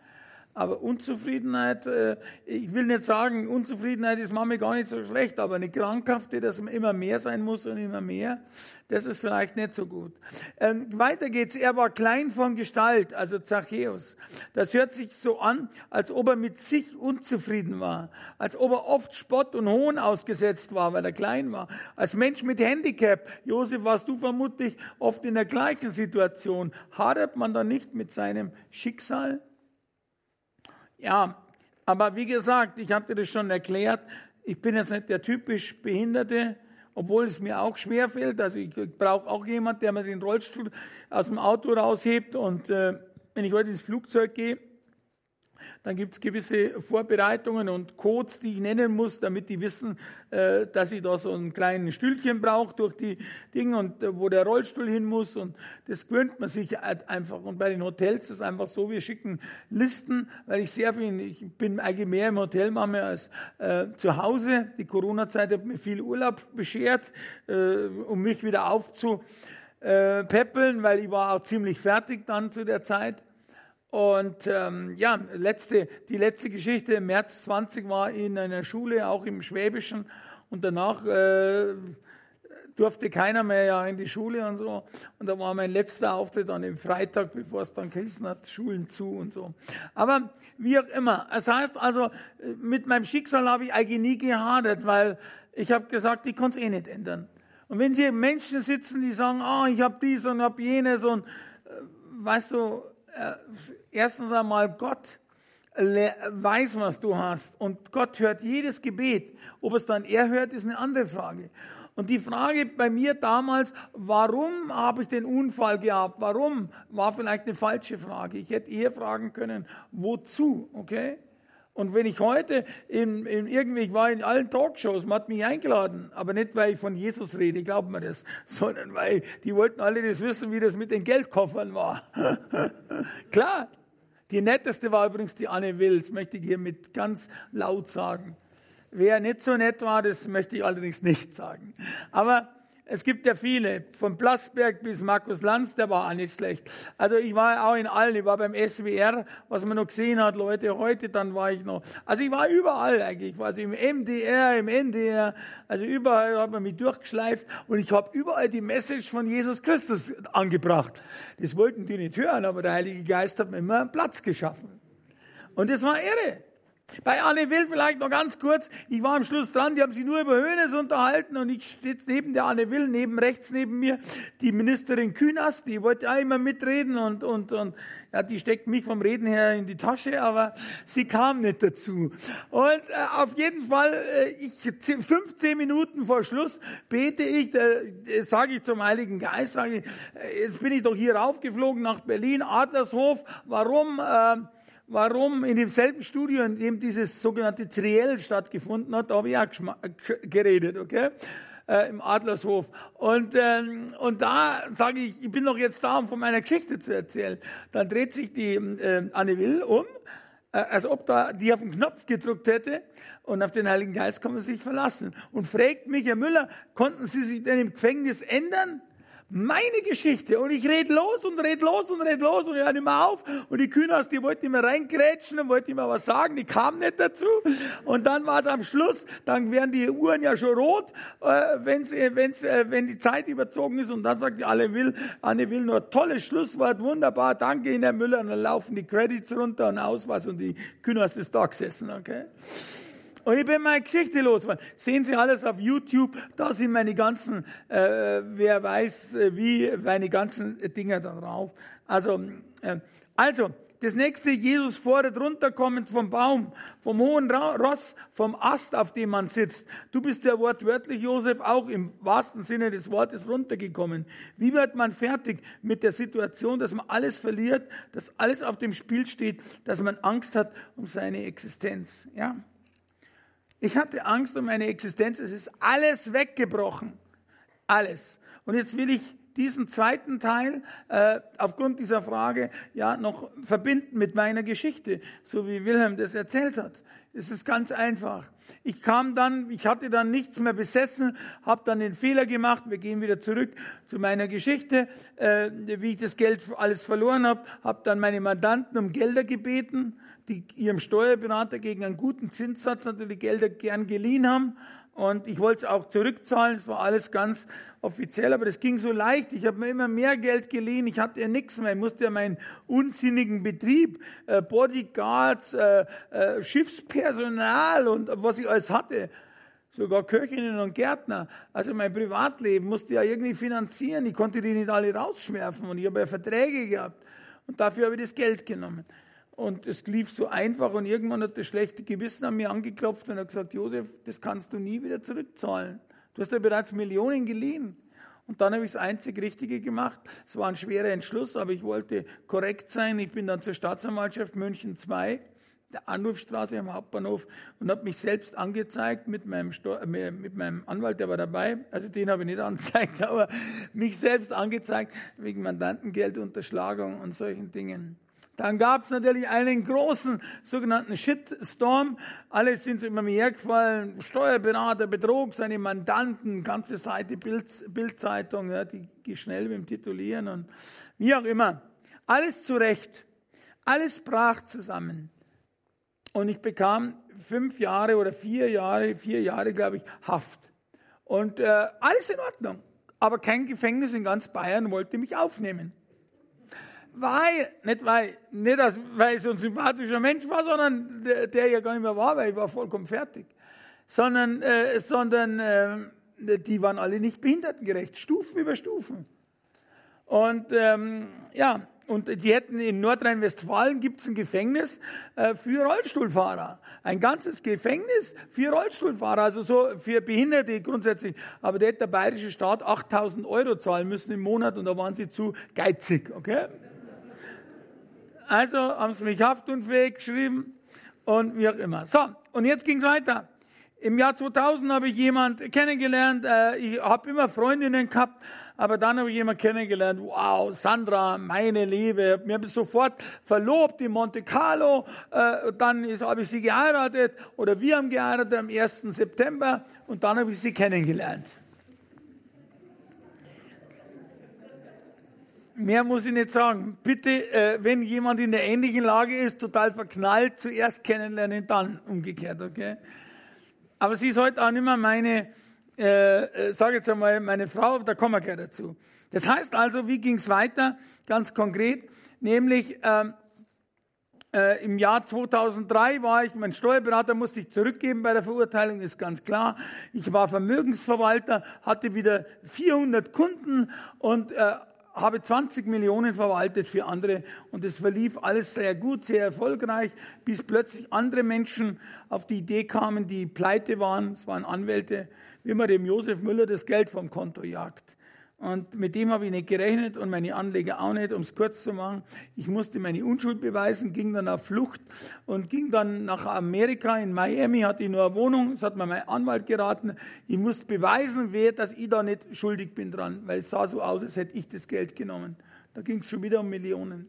Aber Unzufriedenheit, äh, ich will nicht sagen, Unzufriedenheit ist manchmal gar nicht so schlecht, aber eine krankhafte, dass man immer mehr sein muss und immer mehr, das ist vielleicht nicht so gut. Ähm, weiter geht's. Er war klein von Gestalt, also Zachäus. Das hört sich so an, als ob er mit sich unzufrieden war, als ob er oft Spott und Hohn ausgesetzt war, weil er klein war. Als Mensch mit Handicap, Josef, warst du vermutlich oft in der gleichen Situation. Hadert man da nicht mit seinem Schicksal? Ja, aber wie gesagt, ich hatte das schon erklärt, ich bin jetzt nicht der typisch Behinderte, obwohl es mir auch schwer fällt. Also ich brauche auch jemand, der mir den Rollstuhl aus dem Auto raushebt. Und äh, wenn ich heute ins Flugzeug gehe, dann gibt es gewisse Vorbereitungen und Codes, die ich nennen muss, damit die wissen, äh, dass ich da so ein kleines Stühlchen brauche durch die Dinge und äh, wo der Rollstuhl hin muss. Und das gewöhnt man sich halt einfach. Und bei den Hotels ist es einfach so, wir schicken Listen, weil ich sehr viel, ich bin eigentlich mehr im Hotel manchmal als äh, zu Hause. Die Corona-Zeit hat mir viel Urlaub beschert, äh, um mich wieder aufzupäppeln, weil ich war auch ziemlich fertig dann zu der Zeit. Und ähm, ja, letzte, die letzte Geschichte März 20 war in einer Schule, auch im Schwäbischen. Und danach äh, durfte keiner mehr ja in die Schule und so. Und da war mein letzter Auftritt an dem Freitag, bevor es dann geheißen hat, Schulen zu und so. Aber wie auch immer. Das heißt also, mit meinem Schicksal habe ich eigentlich nie gehadert, weil ich habe gesagt, ich konnte es eh nicht ändern. Und wenn hier Menschen sitzen, die sagen, ah, oh, ich habe dies und habe jenes und äh, weißt du, äh, erstens einmal Gott weiß, was du hast und Gott hört jedes Gebet. Ob es dann er hört, ist eine andere Frage. Und die Frage bei mir damals, warum habe ich den Unfall gehabt? Warum? War vielleicht eine falsche Frage. Ich hätte eher fragen können, wozu? Okay? Und wenn ich heute in, in irgendwie, ich war in allen Talkshows, man hat mich eingeladen, aber nicht, weil ich von Jesus rede, glaubt mir das, sondern weil die wollten alle das wissen, wie das mit den Geldkoffern war. Klar, die netteste war übrigens die Anne Wills, möchte ich hier mit ganz laut sagen. Wer nicht so nett war, das möchte ich allerdings nicht sagen. Aber es gibt ja viele, von Plasberg bis Markus Lanz, der war auch nicht schlecht. Also ich war auch in allen, ich war beim SWR, was man noch gesehen hat, Leute, heute dann war ich noch. Also ich war überall eigentlich, also im MDR, im NDR, also überall hat man mich durchgeschleift und ich habe überall die Message von Jesus Christus angebracht. Das wollten die nicht hören, aber der Heilige Geist hat mir immer einen Platz geschaffen. Und das war irre. Bei Anne Will vielleicht noch ganz kurz. Ich war am Schluss dran, die haben sich nur über Hönes unterhalten und ich stehe neben der Anne Will, neben rechts neben mir die Ministerin Kühners, die wollte auch immer mitreden und, und, und ja, die steckt mich vom Reden her in die Tasche, aber sie kam nicht dazu. Und äh, auf jeden Fall, äh, ich 15 Minuten vor Schluss bete ich, äh, sage ich zum Heiligen Geist, sage ich, äh, jetzt bin ich doch hier raufgeflogen nach Berlin, Adlershof, warum? Äh, warum in demselben Studio, in dem dieses sogenannte Triell stattgefunden hat, da habe ich auch geredet, okay? Äh, im Adlershof. Und, ähm, und da sage ich, ich bin doch jetzt da, um von meiner Geschichte zu erzählen. Dann dreht sich die äh, Anne Will um, äh, als ob da die auf den Knopf gedrückt hätte und auf den Heiligen Geist kann man sich verlassen. Und fragt mich, Herr Müller, konnten Sie sich denn im Gefängnis ändern? Meine Geschichte. Und ich red los und red los und red los und ich höre nicht mehr auf. Und die Kühners, die wollten immer reingrätschen und wollten immer was sagen, die kamen nicht dazu. Und dann war es am Schluss, dann werden die Uhren ja schon rot, äh, wenn's, äh, wenn's, äh, wenn die Zeit überzogen ist. Und dann sagt die alle will, Anne will nur tolles Schlusswort, wunderbar, danke Ihnen, Herr Müller. Und dann laufen die Credits runter und aus was und die Kühners ist da gesessen, okay? Und ich bin meine Geschichte los. Sehen Sie alles auf YouTube, da sind meine ganzen, äh, wer weiß äh, wie, meine ganzen Dinger da drauf. Also, äh, also, das nächste, Jesus fordert runterkommend vom Baum, vom hohen Ross, vom Ast, auf dem man sitzt. Du bist ja wortwörtlich, Josef, auch im wahrsten Sinne des Wortes runtergekommen. Wie wird man fertig mit der Situation, dass man alles verliert, dass alles auf dem Spiel steht, dass man Angst hat um seine Existenz? Ja? Ich hatte Angst um meine Existenz. Es ist alles weggebrochen. Alles. Und jetzt will ich diesen zweiten Teil äh, aufgrund dieser Frage ja noch verbinden mit meiner Geschichte, so wie Wilhelm das erzählt hat. Es ist ganz einfach. Ich kam dann, ich hatte dann nichts mehr besessen, habe dann den Fehler gemacht. Wir gehen wieder zurück zu meiner Geschichte, äh, wie ich das Geld alles verloren habe. Habe dann meine Mandanten um Gelder gebeten die ihrem Steuerberater gegen einen guten Zinssatz natürlich Gelder gern geliehen haben. Und ich wollte es auch zurückzahlen. Es war alles ganz offiziell, aber das ging so leicht. Ich habe mir immer mehr Geld geliehen. Ich hatte ja nichts mehr. Ich musste ja meinen unsinnigen Betrieb, äh, Bodyguards, äh, äh, Schiffspersonal und was ich alles hatte, sogar Köchinnen und Gärtner. Also mein Privatleben musste ja irgendwie finanzieren. Ich konnte die nicht alle rausschmerfen und ich habe ja Verträge gehabt. Und dafür habe ich das Geld genommen. Und es lief so einfach und irgendwann hat das schlechte Gewissen an mir angeklopft und hat gesagt, Josef, das kannst du nie wieder zurückzahlen. Du hast ja bereits Millionen geliehen. Und dann habe ich das einzig Richtige gemacht. Es war ein schwerer Entschluss, aber ich wollte korrekt sein. Ich bin dann zur Staatsanwaltschaft München 2, der Anrufstraße am Hauptbahnhof, und habe mich selbst angezeigt mit meinem, Steu mit meinem Anwalt, der war dabei. Also den habe ich nicht angezeigt, aber mich selbst angezeigt wegen Mandantengeld, Unterschlagung und solchen Dingen. Dann gab es natürlich einen großen sogenannten Shitstorm. Alle sind immer mehr gefallen. Steuerberater betrog seine Mandanten, ganze Seite Bild, Bildzeitung, ja, die geht schnell mit dem Titulieren und wie auch immer. Alles zurecht. Alles brach zusammen. Und ich bekam fünf Jahre oder vier Jahre, vier Jahre, glaube ich, Haft. Und äh, alles in Ordnung. Aber kein Gefängnis in ganz Bayern wollte mich aufnehmen weil, nicht weil, nicht als, weil ich so ein sympathischer Mensch war, sondern der, der ja gar nicht mehr war, weil ich war vollkommen fertig. Sondern, äh, sondern äh, die waren alle nicht behindertengerecht, Stufen über Stufen. Und ähm, ja, und die hätten in Nordrhein-Westfalen gibt es ein Gefängnis äh, für Rollstuhlfahrer. Ein ganzes Gefängnis für Rollstuhlfahrer, also so für Behinderte grundsätzlich. Aber da hätte der bayerische Staat 8000 Euro zahlen müssen im Monat und da waren sie zu geizig, okay? Also haben sie mich haftunfähig geschrieben und wie auch immer. So, und jetzt ging es weiter. Im Jahr 2000 habe ich jemand kennengelernt. Äh, ich habe immer Freundinnen gehabt, aber dann habe ich jemand kennengelernt. Wow, Sandra, meine Liebe. Wir haben sofort verlobt in Monte Carlo. Äh, dann habe ich sie geheiratet oder wir haben geheiratet am 1. September und dann habe ich sie kennengelernt. Mehr muss ich nicht sagen. Bitte, äh, wenn jemand in der ähnlichen Lage ist, total verknallt, zuerst kennenlernen, dann umgekehrt, okay? Aber sie ist heute auch nicht mehr meine, äh, äh sage jetzt einmal, meine Frau, da kommen wir gleich dazu. Das heißt also, wie ging es weiter? Ganz konkret, nämlich ähm, äh, im Jahr 2003 war ich, mein Steuerberater musste ich zurückgeben bei der Verurteilung, ist ganz klar. Ich war Vermögensverwalter, hatte wieder 400 Kunden und äh, habe 20 Millionen verwaltet für andere und es verlief alles sehr gut, sehr erfolgreich, bis plötzlich andere Menschen auf die Idee kamen, die pleite waren, es waren Anwälte, wie man dem Josef Müller das Geld vom Konto jagt. Und mit dem habe ich nicht gerechnet und meine Anleger auch nicht, um es kurz zu machen. Ich musste meine Unschuld beweisen, ging dann auf Flucht und ging dann nach Amerika. In Miami hatte ich nur eine Wohnung, das hat mir mein Anwalt geraten. Ich musste beweisen, wer, dass ich da nicht schuldig bin dran, weil es sah so aus, als hätte ich das Geld genommen. Da ging es schon wieder um Millionen.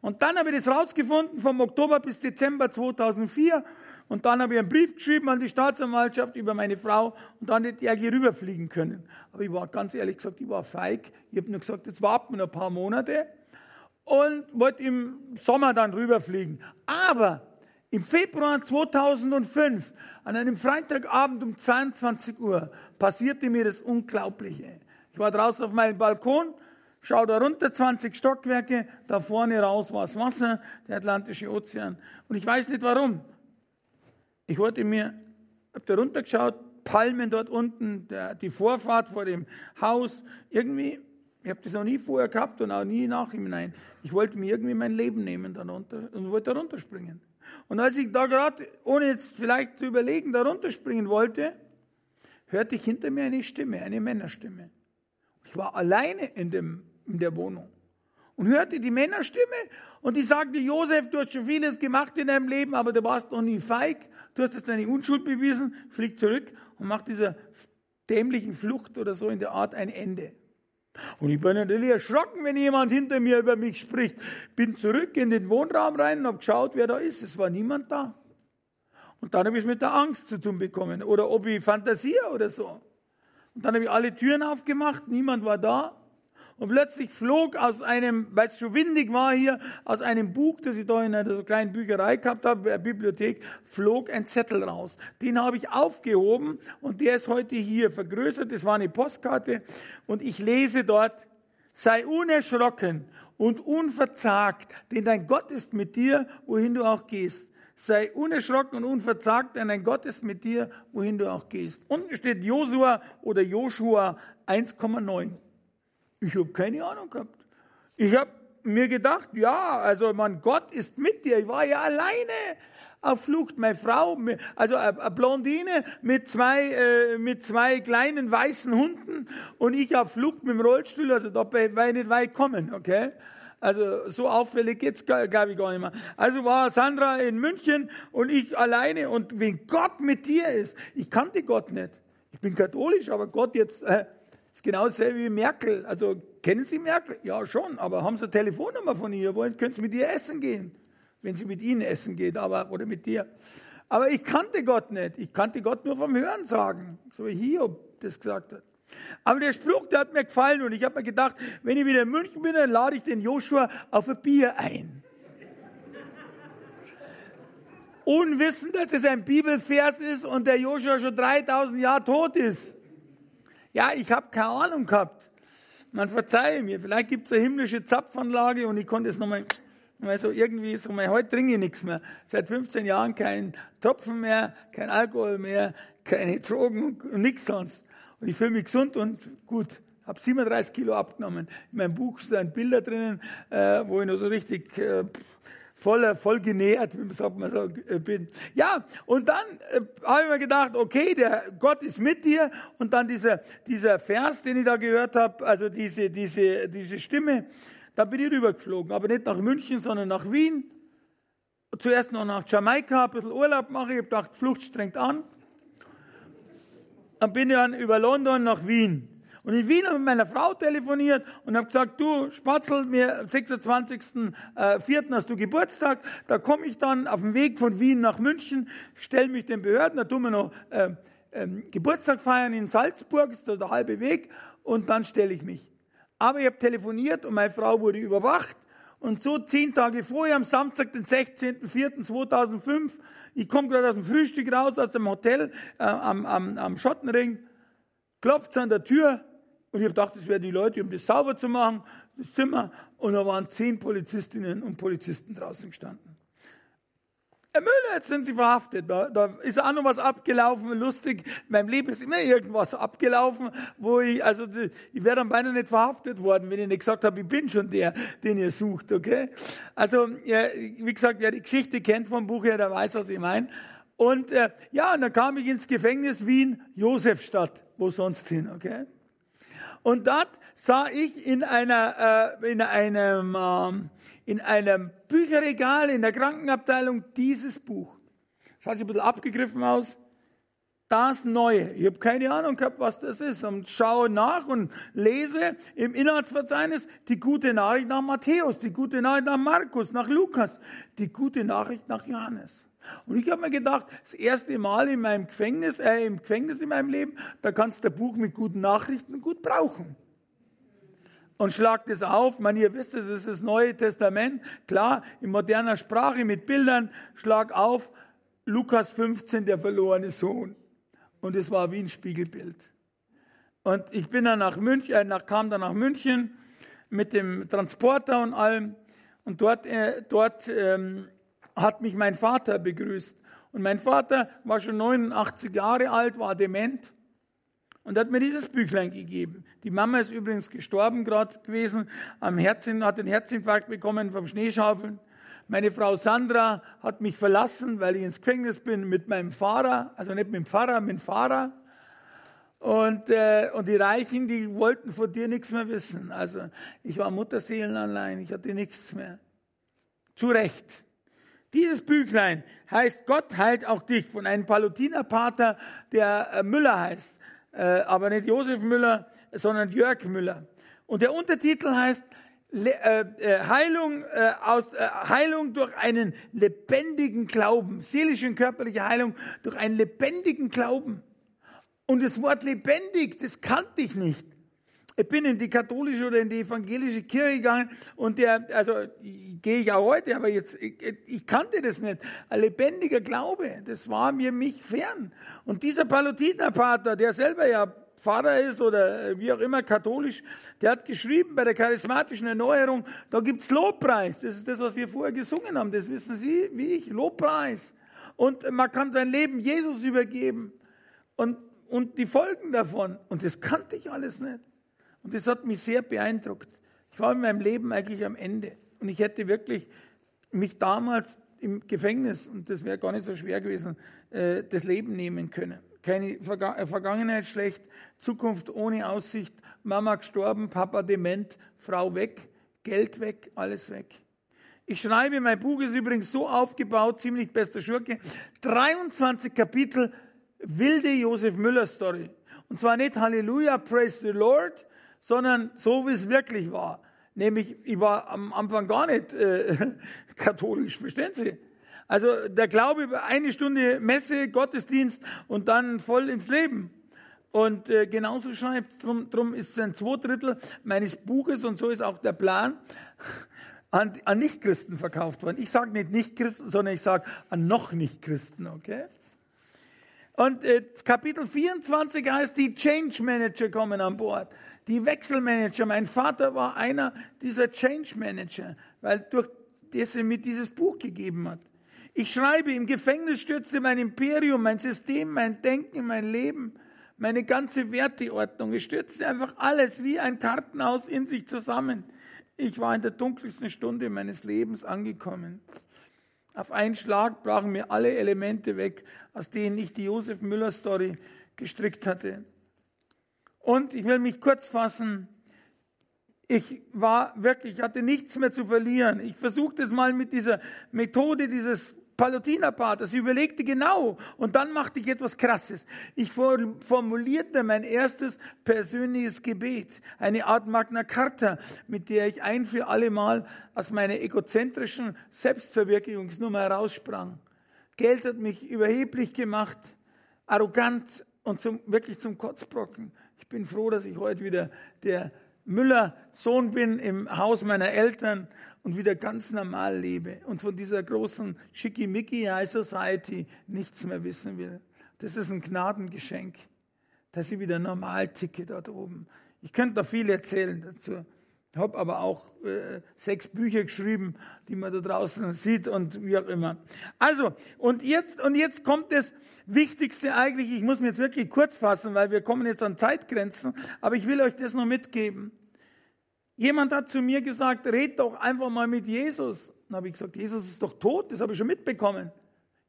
Und dann habe ich das rausgefunden vom Oktober bis Dezember 2004 und dann habe ich einen Brief geschrieben an die Staatsanwaltschaft über meine Frau und dann hätte ich rüberfliegen können. Aber ich war ganz ehrlich gesagt, ich war feig. Ich habe nur gesagt, jetzt warten wir noch ein paar Monate und wollte im Sommer dann rüberfliegen. Aber im Februar 2005, an einem Freitagabend um 22 Uhr, passierte mir das Unglaubliche. Ich war draußen auf meinem Balkon, schaue da runter, 20 Stockwerke, da vorne raus war das Wasser, der Atlantische Ozean. Und ich weiß nicht warum. Ich wollte mir, hab da runtergeschaut, Palmen dort unten, der, die Vorfahrt vor dem Haus, irgendwie, ich habe das noch nie vorher gehabt und auch nie nach im Hinein. Ich wollte mir irgendwie mein Leben nehmen da runter und wollte da runterspringen. Und als ich da gerade, ohne jetzt vielleicht zu überlegen, da runterspringen wollte, hörte ich hinter mir eine Stimme, eine Männerstimme. Ich war alleine in, dem, in der Wohnung und hörte die Männerstimme und die sagte, Josef, du hast schon vieles gemacht in deinem Leben, aber du warst noch nie feig du hast jetzt deine Unschuld bewiesen, flieg zurück und mach dieser dämlichen Flucht oder so in der Art ein Ende. Und ich bin natürlich erschrocken, wenn jemand hinter mir über mich spricht. Bin zurück in den Wohnraum rein und habe geschaut, wer da ist. Es war niemand da. Und dann habe ich es mit der Angst zu tun bekommen. Oder ob ich fantasiere oder so. Und dann habe ich alle Türen aufgemacht, niemand war da. Und plötzlich flog aus einem, weil es schon windig war hier, aus einem Buch, das ich da in einer kleinen Bücherei gehabt habe, der Bibliothek, flog ein Zettel raus. Den habe ich aufgehoben und der ist heute hier vergrößert. Das war eine Postkarte und ich lese dort, sei unerschrocken und unverzagt, denn dein Gott ist mit dir, wohin du auch gehst. Sei unerschrocken und unverzagt, denn dein Gott ist mit dir, wohin du auch gehst. Unten steht Josua oder Joshua 1,9. Ich habe keine Ahnung gehabt. Ich habe mir gedacht, ja, also mein Gott ist mit dir. Ich war ja alleine auf Flucht. Meine Frau, also eine Blondine mit zwei, äh, mit zwei kleinen weißen Hunden und ich auf Flucht mit dem Rollstuhl. Also da war ich nicht weit kommen, okay? Also so auffällig geht's glaube ich gar nicht mehr. Also war Sandra in München und ich alleine und wenn Gott mit dir ist, ich kannte Gott nicht. Ich bin katholisch, aber Gott jetzt äh, ist genau dasselbe wie Merkel. Also kennen Sie Merkel? Ja, schon, aber haben Sie eine Telefonnummer von ihr? Wollen, können Sie mit ihr essen gehen? Wenn sie mit Ihnen essen geht, aber, oder mit dir. Aber ich kannte Gott nicht. Ich kannte Gott nur vom Hören sagen, so wie Hiob das gesagt hat. Aber der Spruch, der hat mir gefallen und ich habe mir gedacht, wenn ich wieder in München bin, dann lade ich den Joshua auf ein Bier ein. Unwissend, dass es ein Bibelvers ist und der Joshua schon 3000 Jahre tot ist. Ja, ich habe keine Ahnung gehabt. Man verzeihe mir, vielleicht gibt es eine himmlische Zapfanlage und ich konnte es nochmal, nochmal so irgendwie, so mal, heute trinke ich nichts mehr. Seit 15 Jahren kein Tropfen mehr, kein Alkohol mehr, keine Drogen und nichts sonst. Und ich fühle mich gesund und gut. Habe 37 Kilo abgenommen. In meinem Buch sind Bilder drinnen, äh, wo ich noch so richtig äh, voll, voll genährt, wie sagt man so, äh, bin. Ja, und dann äh, habe ich mir gedacht, okay, der Gott ist mit dir. Und dann dieser, dieser Vers, den ich da gehört habe, also diese, diese, diese Stimme, da bin ich rübergeflogen. Aber nicht nach München, sondern nach Wien. Zuerst noch nach Jamaika, ein bisschen Urlaub mache. Ich habe gedacht, Flucht strengt an. Dann bin ich dann über London nach Wien. Und in Wien habe ich mit meiner Frau telefoniert und habe gesagt, du Spatzel, mir am 26.04. Äh, hast du Geburtstag, da komme ich dann auf dem Weg von Wien nach München, stelle mich den Behörden, da tun wir noch äh, äh, Geburtstag feiern in Salzburg, ist da der halbe Weg, und dann stelle ich mich. Aber ich habe telefoniert und meine Frau wurde überwacht und so zehn Tage vorher, am Samstag, den 16.04.2005, ich komme gerade aus dem Frühstück raus, aus dem Hotel äh, am, am, am Schottenring, klopft an der Tür, und ich habe gedacht, das wären die Leute, um das sauber zu machen, das Zimmer. Und da waren zehn Polizistinnen und Polizisten draußen gestanden. Herr Müller, jetzt sind Sie verhaftet. Da, da ist auch noch was abgelaufen, lustig. In meinem Leben ist immer irgendwas abgelaufen, wo ich, also ich wäre dann beinahe nicht verhaftet worden, wenn ich nicht gesagt habe, ich bin schon der, den ihr sucht, okay? Also, ja, wie gesagt, wer die Geschichte kennt vom Buch her, der weiß, was ich meine. Und äh, ja, und dann kam ich ins Gefängnis Wien, Josefstadt, wo sonst hin, okay? Und dort sah ich in, einer, äh, in, einem, äh, in einem Bücherregal in der Krankenabteilung dieses Buch. Schaut sich ein bisschen abgegriffen aus. Das Neue. Ich habe keine Ahnung gehabt, was das ist. Und schaue nach und lese im Inhaltsverzeichnis die gute Nachricht nach Matthäus, die gute Nachricht nach Markus, nach Lukas, die gute Nachricht nach Johannes. Und ich habe mir gedacht, das erste Mal in meinem Gefängnis, äh, im Gefängnis in meinem Leben, da kannst du ein Buch mit guten Nachrichten gut brauchen. Und schlag das auf. Man, ihr wisst, es ist das Neue Testament. Klar, in moderner Sprache mit Bildern. Schlag auf. Lukas 15, der verlorene Sohn. Und es war wie ein Spiegelbild. Und ich bin dann nach München, äh, nach, kam dann nach München mit dem Transporter und allem. Und dort, äh, dort ähm, hat mich mein Vater begrüßt. Und mein Vater war schon 89 Jahre alt, war dement und hat mir dieses Büchlein gegeben. Die Mama ist übrigens gestorben gerade gewesen, am Herzen, hat einen Herzinfarkt bekommen vom Schneeschaufeln. Meine Frau Sandra hat mich verlassen, weil ich ins Gefängnis bin mit meinem Fahrer, also nicht mit dem Pfarrer, mit dem Fahrer. Und, äh, und die Reichen, die wollten von dir nichts mehr wissen. Also ich war Mutterseelen allein, ich hatte nichts mehr. Zu Recht. Dieses Büchlein heißt Gott heilt auch dich von einem Palutinerpater, der äh, Müller heißt. Äh, aber nicht Josef Müller, sondern Jörg Müller. Und der Untertitel heißt äh, Heilung, aus, Heilung durch einen lebendigen Glauben. Seelische und körperliche Heilung durch einen lebendigen Glauben. Und das Wort lebendig, das kannte ich nicht. Ich bin in die katholische oder in die evangelische Kirche gegangen und der, also gehe ich auch heute, aber jetzt, ich, ich, kannte das nicht. Ein lebendiger Glaube, das war mir mich fern. Und dieser Palutinerpater, der selber ja Pfarrer ist oder wie auch immer katholisch, der hat geschrieben bei der charismatischen Erneuerung, da gibt's Lobpreis. Das ist das, was wir vorher gesungen haben. Das wissen Sie, wie ich, Lobpreis. Und man kann sein Leben Jesus übergeben. Und, und die Folgen davon. Und das kannte ich alles nicht. Und das hat mich sehr beeindruckt. Ich war in meinem Leben eigentlich am Ende. Und ich hätte wirklich mich damals im Gefängnis, und das wäre gar nicht so schwer gewesen, äh, das Leben nehmen können. Keine äh, Vergangenheit schlecht, Zukunft ohne Aussicht, Mama gestorben, Papa dement, Frau weg, Geld weg, alles weg. Ich schreibe, mein Buch ist übrigens so aufgebaut, ziemlich bester Schurke, 23 Kapitel wilde Josef Müller Story. Und zwar nicht Halleluja, praise the Lord, sondern so, wie es wirklich war. Nämlich, ich war am Anfang gar nicht äh, katholisch, verstehen Sie? Also der Glaube über eine Stunde Messe, Gottesdienst und dann voll ins Leben. Und äh, genauso schreibt, drum, drum ist es ein Zweidrittel meines Buches und so ist auch der Plan an, an Nichtchristen verkauft worden. Ich sage nicht Nichtchristen, sondern ich sage an noch Nichtchristen, okay? Und äh, Kapitel 24 heißt, die Change Manager kommen an Bord die Wechselmanager. Mein Vater war einer dieser Change Manager, weil durch das er mir dieses Buch gegeben hat. Ich schreibe, im Gefängnis stürzte mein Imperium, mein System, mein Denken, mein Leben, meine ganze Werteordnung. Es stürzte einfach alles wie ein Kartenhaus in sich zusammen. Ich war in der dunkelsten Stunde meines Lebens angekommen. Auf einen Schlag brachen mir alle Elemente weg, aus denen ich die Josef Müller Story gestrickt hatte. Und ich will mich kurz fassen. Ich war wirklich, ich hatte nichts mehr zu verlieren. Ich versuchte es mal mit dieser Methode dieses Palutinerpaters. Ich überlegte genau und dann machte ich etwas Krasses. Ich formulierte mein erstes persönliches Gebet, eine Art Magna Carta, mit der ich ein für alle Mal aus meiner egozentrischen Selbstverwirklichungsnummer heraussprang. Geld hat mich überheblich gemacht, arrogant und zum, wirklich zum Kotzbrocken. Ich bin froh, dass ich heute wieder der Müller-Sohn bin im Haus meiner Eltern und wieder ganz normal lebe und von dieser großen Schickimicki High Society nichts mehr wissen will. Das ist ein Gnadengeschenk, dass ich wieder normal ticke dort oben. Ich könnte da viel erzählen dazu. Habe aber auch äh, sechs Bücher geschrieben, die man da draußen sieht und wie auch immer. Also, und jetzt, und jetzt kommt das Wichtigste eigentlich, ich muss mir jetzt wirklich kurz fassen, weil wir kommen jetzt an Zeitgrenzen, aber ich will euch das noch mitgeben. Jemand hat zu mir gesagt, red doch einfach mal mit Jesus. Dann habe ich gesagt, Jesus ist doch tot, das habe ich schon mitbekommen.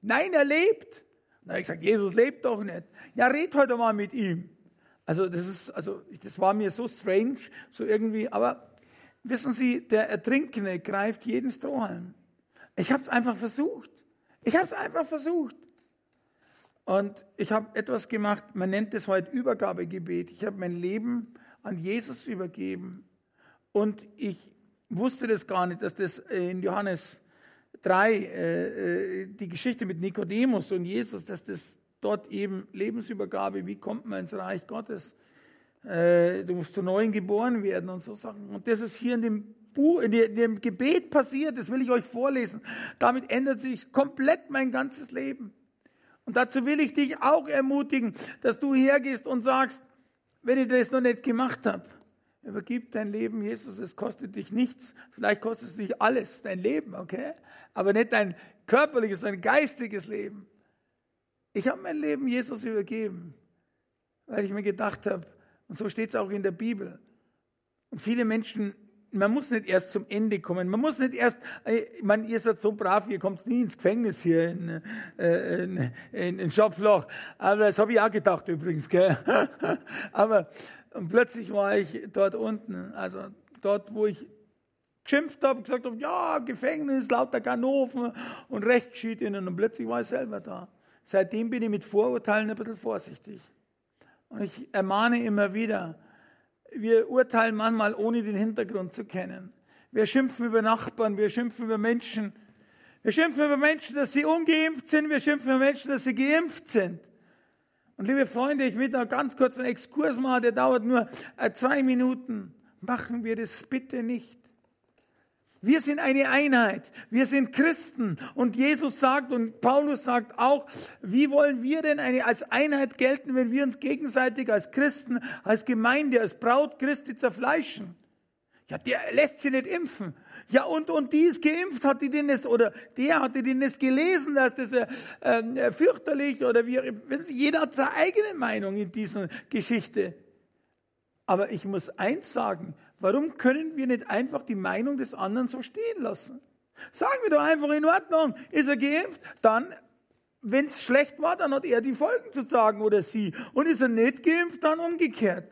Nein, er lebt. Dann habe ich gesagt, Jesus lebt doch nicht. Ja, red heute mal mit ihm. Also das ist, also das war mir so strange, so irgendwie, aber Wissen Sie, der Ertrinkende greift jeden Strohhalm. Ich habe es einfach versucht. Ich habe es einfach versucht. Und ich habe etwas gemacht, man nennt es heute Übergabegebet. Ich habe mein Leben an Jesus übergeben. Und ich wusste das gar nicht, dass das in Johannes 3, äh, äh, die Geschichte mit Nikodemus und Jesus, dass das dort eben Lebensübergabe, wie kommt man ins Reich Gottes, äh, du musst zu Neuem geboren werden und so Sachen. Und das ist hier in dem Buch, in dem Gebet passiert, das will ich euch vorlesen. Damit ändert sich komplett mein ganzes Leben. Und dazu will ich dich auch ermutigen, dass du hergehst und sagst, wenn ich das noch nicht gemacht habe, übergib dein Leben Jesus, es kostet dich nichts, vielleicht kostet es dich alles, dein Leben, okay? Aber nicht dein körperliches, dein geistiges Leben. Ich habe mein Leben Jesus übergeben, weil ich mir gedacht habe, und so steht es auch in der Bibel. Und viele Menschen, man muss nicht erst zum Ende kommen. Man muss nicht erst, äh, ich meine, ihr seid so brav, ihr kommt nie ins Gefängnis hier in, äh, in, in, in Schopfloch. Aber das habe ich auch gedacht übrigens. Gell? Aber und plötzlich war ich dort unten, also dort, wo ich geschimpft habe, gesagt habe, ja, Gefängnis, lauter Ganoven und Recht geschieht ihnen. Und plötzlich war ich selber da. Seitdem bin ich mit Vorurteilen ein bisschen vorsichtig. Und ich ermahne immer wieder, wir urteilen manchmal ohne den Hintergrund zu kennen. Wir schimpfen über Nachbarn, wir schimpfen über Menschen. Wir schimpfen über Menschen, dass sie ungeimpft sind, wir schimpfen über Menschen, dass sie geimpft sind. Und liebe Freunde, ich will da ganz kurz einen Exkurs machen, der dauert nur äh, zwei Minuten. Machen wir das bitte nicht. Wir sind eine Einheit. Wir sind Christen. Und Jesus sagt und Paulus sagt auch, wie wollen wir denn eine, als Einheit gelten, wenn wir uns gegenseitig als Christen, als Gemeinde, als Braut Christi zerfleischen? Ja, der lässt sie nicht impfen. Ja, und, und die ist geimpft, hat die denn das, oder der hatte den das gelesen, dass das äh, äh, fürchterlich oder wie, jeder hat seine eigene Meinung in dieser Geschichte. Aber ich muss eins sagen, warum können wir nicht einfach die Meinung des anderen so stehen lassen? Sagen wir doch einfach in Ordnung, ist er geimpft, dann wenn es schlecht war, dann hat er die Folgen zu sagen oder sie. Und ist er nicht geimpft, dann umgekehrt.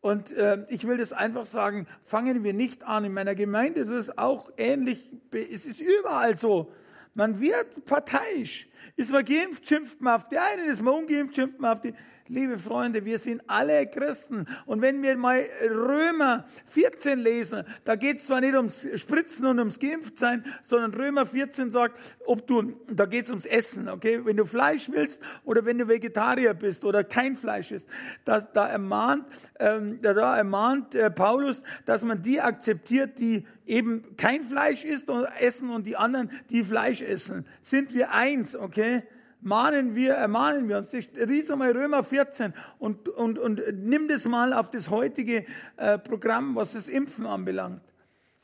Und äh, ich will das einfach sagen, fangen wir nicht an. In meiner Gemeinde ist es auch ähnlich, es ist überall so. Man wird parteiisch. Ist man geimpft, schimpft man auf die einen, ist man ungeimpft, schimpft man auf die Liebe Freunde, wir sind alle Christen. Und wenn wir mal Römer 14 lesen, da geht es zwar nicht ums Spritzen und ums Geimpftsein, sondern Römer 14 sagt, ob du, da geht es ums Essen, okay? Wenn du Fleisch willst oder wenn du Vegetarier bist oder kein Fleisch isst, da, da ermahnt, ähm, da, da ermahnt äh, Paulus, dass man die akzeptiert, die eben kein Fleisch isst und essen und die anderen, die Fleisch essen. Sind wir eins, okay? Mahnen wir, ermahnen wir uns. Lies einmal Römer 14 und, und, und nimm das mal auf das heutige äh, Programm, was das Impfen anbelangt.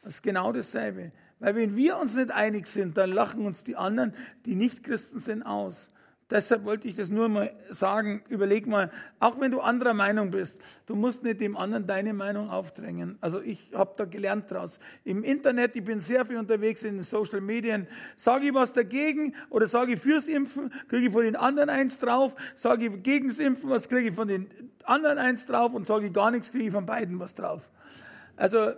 Das ist genau dasselbe. Weil wenn wir uns nicht einig sind, dann lachen uns die anderen, die nicht Christen sind, aus. Deshalb wollte ich das nur mal sagen. Überleg mal, auch wenn du anderer Meinung bist, du musst nicht dem anderen deine Meinung aufdrängen. Also ich habe da gelernt draus. Im Internet, ich bin sehr viel unterwegs in den Social Medien. Sage ich was dagegen oder sage ich fürs Impfen, kriege ich von den anderen eins drauf. Sage ich gegen das Impfen, was kriege ich von den anderen eins drauf und sage ich gar nichts, kriege ich von beiden was drauf. Also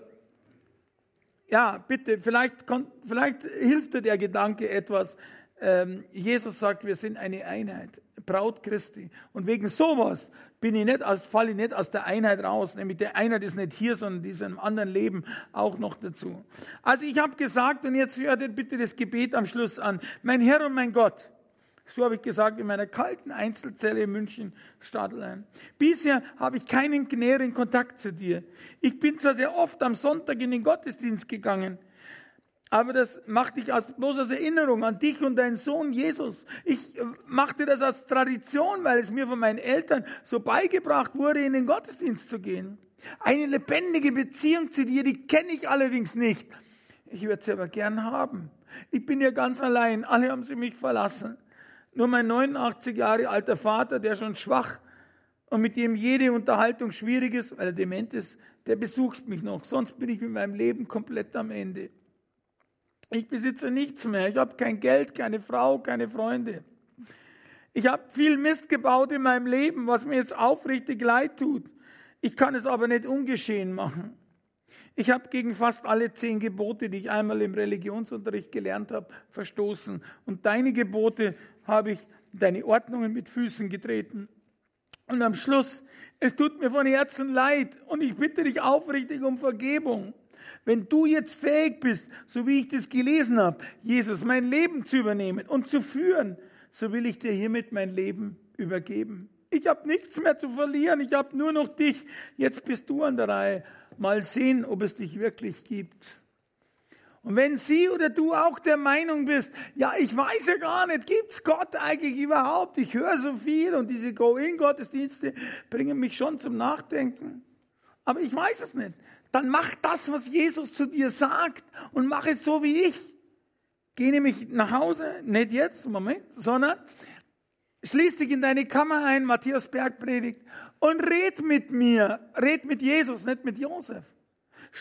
ja, bitte, vielleicht, vielleicht hilft dir der Gedanke etwas Jesus sagt, wir sind eine Einheit, Braut Christi. Und wegen sowas bin ich nicht, als, falle ich nicht aus der Einheit raus. Nämlich der Einheit ist nicht hier, sondern in einem anderen Leben auch noch dazu. Also ich habe gesagt, und jetzt hört bitte das Gebet am Schluss an. Mein Herr und mein Gott, so habe ich gesagt in meiner kalten Einzelzelle in München Stadlein. Bisher habe ich keinen näheren Kontakt zu dir. Ich bin zwar sehr oft am Sonntag in den Gottesdienst gegangen, aber das machte ich als bloß als Erinnerung an dich und deinen Sohn Jesus. Ich äh, machte das als Tradition, weil es mir von meinen Eltern so beigebracht wurde, in den Gottesdienst zu gehen. Eine lebendige Beziehung zu dir, die kenne ich allerdings nicht. Ich würde sie aber gern haben. Ich bin ja ganz allein. Alle haben sie mich verlassen. Nur mein 89 Jahre alter Vater, der schon schwach und mit dem jede Unterhaltung schwierig ist, weil er dement ist, der besucht mich noch. Sonst bin ich mit meinem Leben komplett am Ende. Ich besitze nichts mehr. Ich habe kein Geld, keine Frau, keine Freunde. Ich habe viel Mist gebaut in meinem Leben, was mir jetzt aufrichtig leid tut. Ich kann es aber nicht ungeschehen machen. Ich habe gegen fast alle zehn Gebote, die ich einmal im Religionsunterricht gelernt habe, verstoßen. Und deine Gebote habe ich, deine Ordnungen mit Füßen getreten. Und am Schluss, es tut mir von Herzen leid und ich bitte dich aufrichtig um Vergebung. Wenn du jetzt fähig bist, so wie ich das gelesen habe, Jesus, mein Leben zu übernehmen und zu führen, so will ich dir hiermit mein Leben übergeben. Ich habe nichts mehr zu verlieren, ich habe nur noch dich. Jetzt bist du an der Reihe. Mal sehen, ob es dich wirklich gibt. Und wenn sie oder du auch der Meinung bist, ja, ich weiß ja gar nicht, gibt's Gott eigentlich überhaupt? Ich höre so viel und diese Go-In-Gottesdienste bringen mich schon zum Nachdenken. Aber ich weiß es nicht dann mach das, was Jesus zu dir sagt und mach es so wie ich. Geh nämlich nach Hause, nicht jetzt, Moment, sondern schließ dich in deine Kammer ein, Matthias Berg predigt, und red mit mir, red mit Jesus, nicht mit Josef.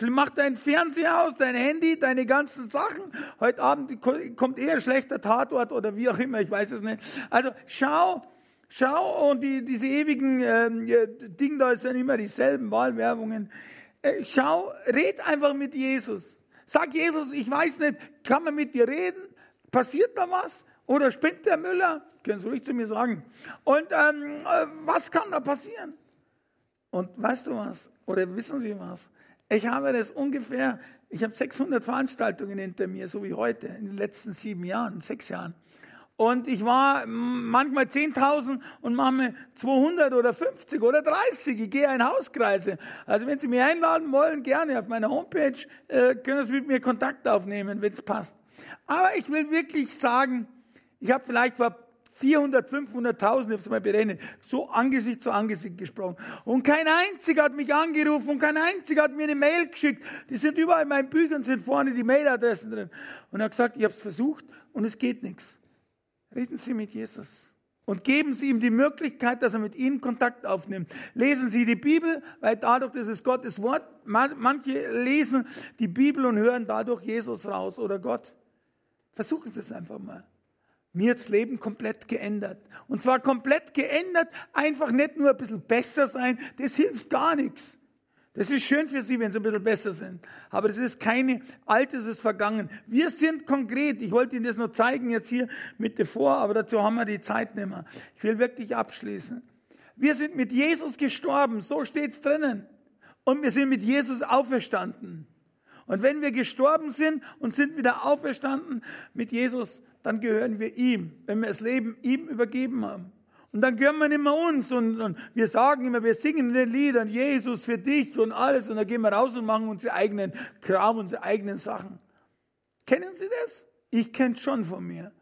Mach dein Fernseher aus, dein Handy, deine ganzen Sachen. Heute Abend kommt eher ein schlechter Tatort oder wie auch immer, ich weiß es nicht. Also schau, schau und die, diese ewigen äh, Dinge da sind immer dieselben Wahlwerbungen. Äh, schau, red einfach mit Jesus. Sag Jesus, ich weiß nicht, kann man mit dir reden? Passiert da was? Oder spinnt der Müller? Können Sie ruhig zu mir sagen. Und ähm, äh, was kann da passieren? Und weißt du was? Oder wissen Sie was? Ich habe das ungefähr, ich habe 600 Veranstaltungen hinter mir, so wie heute, in den letzten sieben Jahren, sechs Jahren. Und ich war manchmal 10.000 und manchmal 200 oder 50 oder 30. Ich gehe in Hauskreise. Also wenn Sie mich einladen wollen, gerne auf meiner Homepage äh, können Sie mit mir Kontakt aufnehmen, wenn es passt. Aber ich will wirklich sagen, ich habe vielleicht vor 400, 500.000, ich habe es mal berechnet, so Angesicht zu Angesicht gesprochen. Und kein einziger hat mich angerufen und kein einziger hat mir eine Mail geschickt. Die sind überall in meinen Büchern, sind vorne die Mailadressen drin. Und er hat gesagt, ich habe es versucht und es geht nichts. Reden Sie mit Jesus und geben Sie ihm die Möglichkeit, dass er mit Ihnen Kontakt aufnimmt. Lesen Sie die Bibel, weil dadurch, das ist Gottes Wort. Manche lesen die Bibel und hören dadurch Jesus raus oder Gott. Versuchen Sie es einfach mal. Mir hat das Leben komplett geändert. Und zwar komplett geändert, einfach nicht nur ein bisschen besser sein, das hilft gar nichts. Das ist schön für Sie, wenn Sie ein bisschen besser sind. Aber das ist keine Altes ist vergangen. Wir sind konkret. Ich wollte Ihnen das nur zeigen jetzt hier mit vor, aber dazu haben wir die Zeit nicht mehr. Ich will wirklich abschließen. Wir sind mit Jesus gestorben. So steht's drinnen. Und wir sind mit Jesus auferstanden. Und wenn wir gestorben sind und sind wieder auferstanden mit Jesus, dann gehören wir ihm. Wenn wir das Leben ihm übergeben haben. Und dann gehören wir mehr uns und, und, wir sagen immer, wir singen in den Liedern Jesus für dich und alles und dann gehen wir raus und machen unsere eigenen Kram, unsere eigenen Sachen. Kennen Sie das? Ich kenne schon von mir.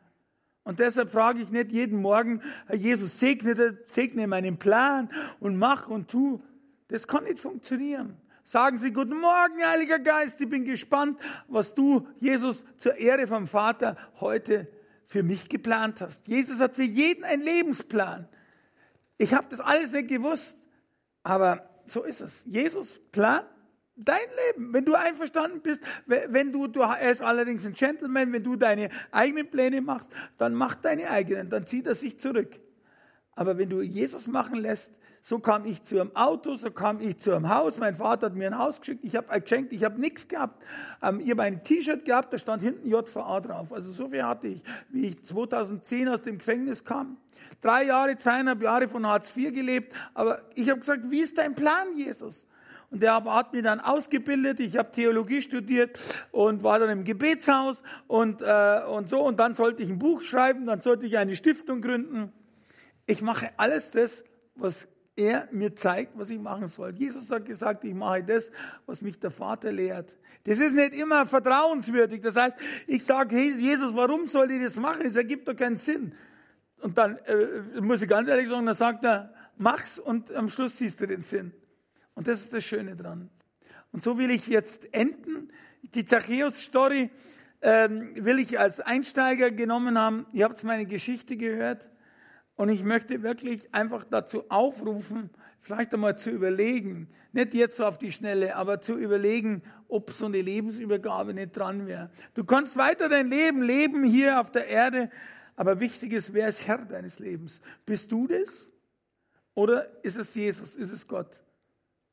Und deshalb frage ich nicht jeden Morgen, Jesus, segne, segne meinen Plan und mach und tu. Das kann nicht funktionieren. Sagen Sie, guten Morgen, Heiliger Geist, ich bin gespannt, was du, Jesus, zur Ehre vom Vater heute für mich geplant hast. Jesus hat für jeden einen Lebensplan. Ich habe das alles nicht gewusst, aber so ist es. Jesus plant dein Leben. Wenn du einverstanden bist, wenn du, du, er ist allerdings ein Gentleman, wenn du deine eigenen Pläne machst, dann mach deine eigenen, dann zieht er sich zurück. Aber wenn du Jesus machen lässt, so kam ich zu einem Auto, so kam ich zu einem Haus. Mein Vater hat mir ein Haus geschickt, ich habe geschenkt, ich habe nichts gehabt. Ähm, ich habe ein T-Shirt gehabt, da stand hinten JVA drauf. Also so viel hatte ich, wie ich 2010 aus dem Gefängnis kam. Drei Jahre, zweieinhalb Jahre von Hartz IV gelebt. Aber ich habe gesagt, wie ist dein Plan, Jesus? Und der hat mich dann ausgebildet. Ich habe Theologie studiert und war dann im Gebetshaus und, äh, und so. Und dann sollte ich ein Buch schreiben, dann sollte ich eine Stiftung gründen. Ich mache alles das, was er mir zeigt, was ich machen soll. Jesus hat gesagt, ich mache das, was mich der Vater lehrt. Das ist nicht immer vertrauenswürdig. Das heißt, ich sage, hey, Jesus, warum soll ich das machen? Das ergibt doch keinen Sinn. Und dann äh, muss ich ganz ehrlich sagen, dann sagt er, mach's und am Schluss siehst du den Sinn. Und das ist das Schöne dran. Und so will ich jetzt enden. Die Zachäus-Story ähm, will ich als Einsteiger genommen haben. Ihr habt meine Geschichte gehört. Und ich möchte wirklich einfach dazu aufrufen, vielleicht einmal zu überlegen, nicht jetzt so auf die Schnelle, aber zu überlegen, ob so eine Lebensübergabe nicht dran wäre. Du kannst weiter dein Leben leben hier auf der Erde, aber wichtig ist, wer ist Herr deines Lebens? Bist du das? Oder ist es Jesus? Ist es Gott?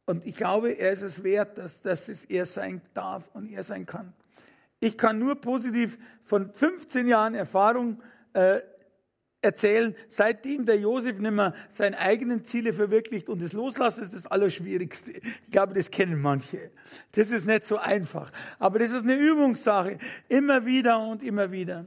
Und ich glaube, er ist es wert, dass, dass es er sein darf und er sein kann. Ich kann nur positiv von 15 Jahren Erfahrung äh, erzählen, seitdem der Josef nicht mehr seine eigenen Ziele verwirklicht und das Loslassen ist das Allerschwierigste. Ich glaube, das kennen manche. Das ist nicht so einfach. Aber das ist eine Übungssache. Immer wieder und immer wieder.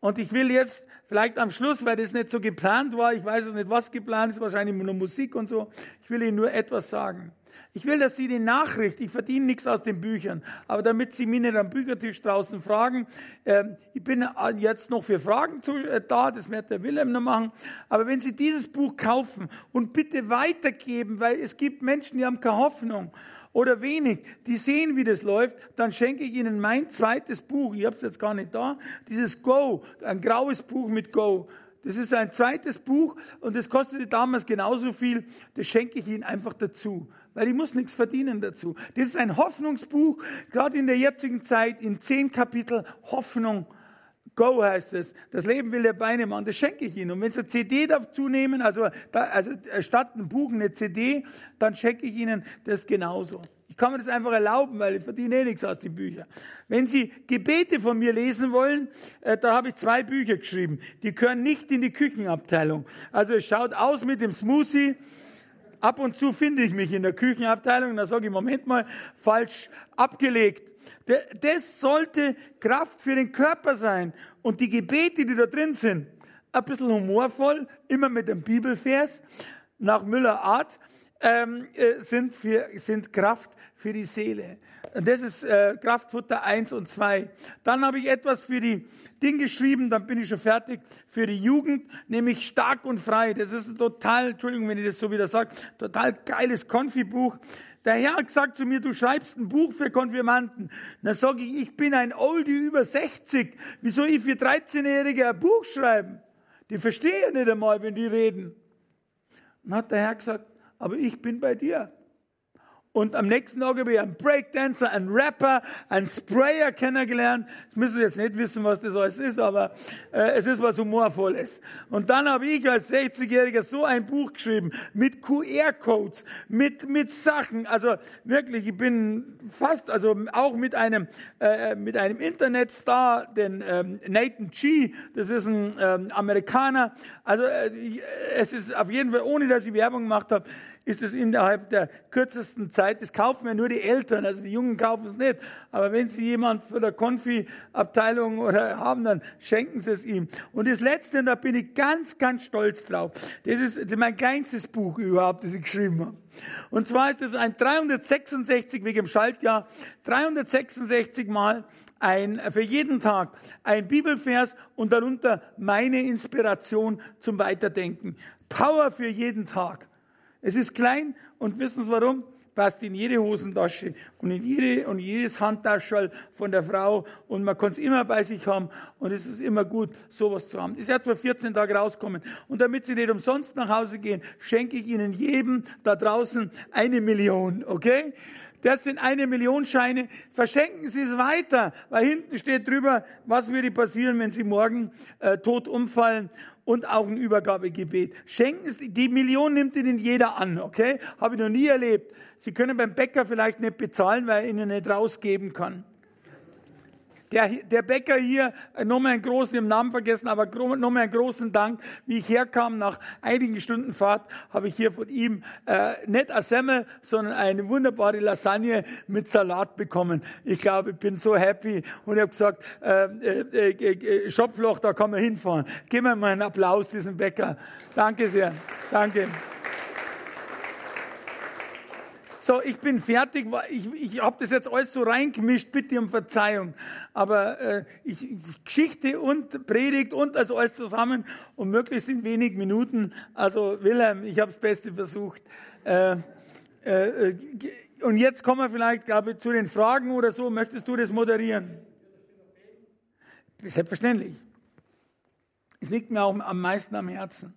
Und ich will jetzt vielleicht am Schluss, weil das nicht so geplant war, ich weiß es nicht, was geplant ist, wahrscheinlich nur Musik und so, ich will Ihnen nur etwas sagen. Ich will, dass Sie die Nachricht, ich verdiene nichts aus den Büchern, aber damit Sie mich nicht am Büchertisch draußen fragen, äh, ich bin jetzt noch für Fragen zu, äh, da, das wird der Willem noch machen, aber wenn Sie dieses Buch kaufen und bitte weitergeben, weil es gibt Menschen, die haben keine Hoffnung oder wenig, die sehen, wie das läuft, dann schenke ich Ihnen mein zweites Buch, ich habe es jetzt gar nicht da, dieses Go, ein graues Buch mit Go. Das ist ein zweites Buch und das kostete damals genauso viel. Das schenke ich Ihnen einfach dazu weil ich muss nichts verdienen dazu. Das ist ein Hoffnungsbuch, gerade in der jetzigen Zeit, in zehn Kapitel Hoffnung. Go heißt es. Das Leben will der Beine machen. Das schenke ich Ihnen. Und wenn Sie eine CD dazu nehmen, also, also statt ein Buch eine CD, dann schenke ich Ihnen das genauso. Ich kann mir das einfach erlauben, weil ich verdiene eh nichts aus den Büchern. Wenn Sie Gebete von mir lesen wollen, äh, da habe ich zwei Bücher geschrieben. Die gehören nicht in die Küchenabteilung. Also es schaut aus mit dem Smoothie Ab und zu finde ich mich in der Küchenabteilung, da sage ich, Moment mal, falsch abgelegt. Das sollte Kraft für den Körper sein. Und die Gebete, die da drin sind, ein bisschen humorvoll, immer mit dem Bibelvers, nach Müller Art, ähm, äh, sind, für, sind Kraft für die Seele. Das ist äh, Kraftfutter 1 und 2. Dann habe ich etwas für die Ding geschrieben, dann bin ich schon fertig, für die Jugend, nämlich stark und frei. Das ist total, Entschuldigung, wenn ich das so wieder sage, total geiles Konfi-Buch. Der Herr hat gesagt zu mir, du schreibst ein Buch für Konfirmanden. Dann sage ich, ich bin ein Oldie über 60. Wie soll ich für 13-Jährige ein Buch schreiben? Die verstehen nicht einmal, wenn die reden. Dann hat der Herr gesagt, aber ich bin bei dir. Und am nächsten Tag habe ich einen Breakdancer, einen Rapper, einen Sprayer kennengelernt. Ich müssen jetzt nicht wissen, was das alles ist, aber äh, es ist was Humorvolles. Und dann habe ich als 60-Jähriger so ein Buch geschrieben mit QR-Codes, mit, mit Sachen. Also wirklich, ich bin fast, also auch mit einem, äh, mit einem Internetstar, den ähm, Nathan G., das ist ein ähm, Amerikaner. Also äh, es ist auf jeden Fall, ohne dass ich Werbung gemacht habe, ist es innerhalb der kürzesten Zeit, das kaufen ja nur die Eltern, also die Jungen kaufen es nicht. Aber wenn sie jemand für der Konfi-Abteilung oder haben, dann schenken sie es ihm. Und das Letzte, und da bin ich ganz, ganz stolz drauf, das ist mein kleinstes Buch überhaupt, das ich geschrieben habe. Und zwar ist es ein 366 wegen dem Schaltjahr, 366 Mal ein, für jeden Tag ein Bibelvers und darunter meine Inspiration zum Weiterdenken. Power für jeden Tag. Es ist klein und wissen Sie warum? Passt in jede Hosentasche und in jede und jedes Handtaschel von der Frau und man kann es immer bei sich haben und es ist immer gut, sowas zu haben. Ist erst vor 14 Tagen rauskommen und damit Sie nicht umsonst nach Hause gehen, schenke ich Ihnen jedem da draußen eine Million, okay? Das sind eine Million Scheine. Verschenken Sie es weiter, weil hinten steht drüber, was würde passieren, wenn Sie morgen äh, tot umfallen und auch ein Übergabegebet. Schenken Sie, die Million nimmt Ihnen jeder an, okay? Habe ich noch nie erlebt. Sie können beim Bäcker vielleicht nicht bezahlen, weil er Ihnen nicht rausgeben kann. Der, der Bäcker hier, äh, nochmal einen großen, im Namen vergessen, aber nochmal einen großen Dank. Wie ich herkam, nach einigen Stunden Fahrt, habe ich hier von ihm äh, nicht eine Semmel, sondern eine wunderbare Lasagne mit Salat bekommen. Ich glaube, ich bin so happy und ich habe gesagt, äh, äh, äh, äh, Schopfloch, da kann man hinfahren. Gib mir mal einen Applaus, diesen Bäcker. Danke sehr. Danke. So, ich bin fertig. Ich, ich habe das jetzt alles so reingemischt. Bitte um Verzeihung. Aber äh, ich, Geschichte und Predigt und also alles zusammen und möglichst in wenigen Minuten. Also Wilhelm, ich habe das Beste versucht. Äh, äh, und jetzt kommen wir vielleicht, glaube ich, zu den Fragen oder so. Möchtest du das moderieren? Selbstverständlich. Es liegt mir auch am meisten am Herzen.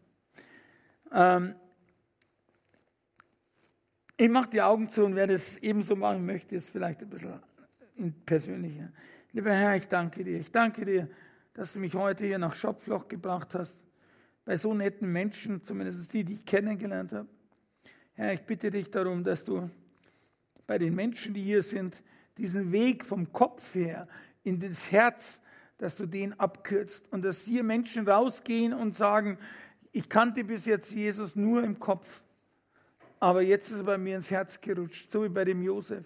Ähm, ich mache die Augen zu und wer das ebenso machen möchte, ist vielleicht ein bisschen persönlicher. Lieber Herr, ich danke dir. Ich danke dir, dass du mich heute hier nach Schopfloch gebracht hast, bei so netten Menschen, zumindest die, die ich kennengelernt habe. Herr, ich bitte dich darum, dass du bei den Menschen, die hier sind, diesen Weg vom Kopf her in das Herz, dass du den abkürzt und dass hier Menschen rausgehen und sagen, ich kannte bis jetzt Jesus nur im Kopf. Aber jetzt ist er bei mir ins Herz gerutscht, so wie bei dem Josef.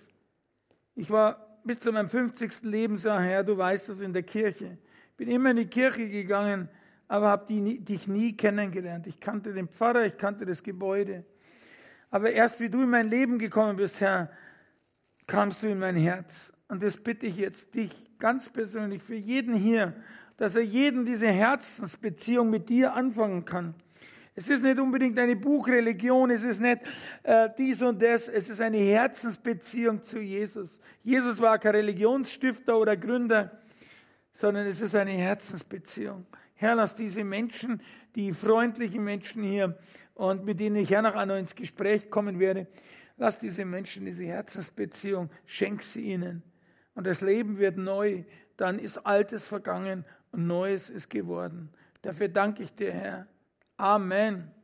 Ich war bis zu meinem 50. Lebensjahr her, du weißt das, in der Kirche. Bin immer in die Kirche gegangen, aber habe dich nie kennengelernt. Ich kannte den Pfarrer, ich kannte das Gebäude. Aber erst wie du in mein Leben gekommen bist, Herr, kamst du in mein Herz. Und das bitte ich jetzt dich ganz persönlich für jeden hier, dass er jeden diese Herzensbeziehung mit dir anfangen kann. Es ist nicht unbedingt eine Buchreligion, es ist nicht äh, dies und das, es ist eine Herzensbeziehung zu Jesus. Jesus war kein Religionsstifter oder Gründer, sondern es ist eine Herzensbeziehung. Herr, lass diese Menschen, die freundlichen Menschen hier und mit denen ich ja noch einmal ins Gespräch kommen werde, lass diese Menschen diese Herzensbeziehung, schenk sie ihnen. Und das Leben wird neu, dann ist Altes vergangen und Neues ist geworden. Dafür danke ich dir, Herr. Amen.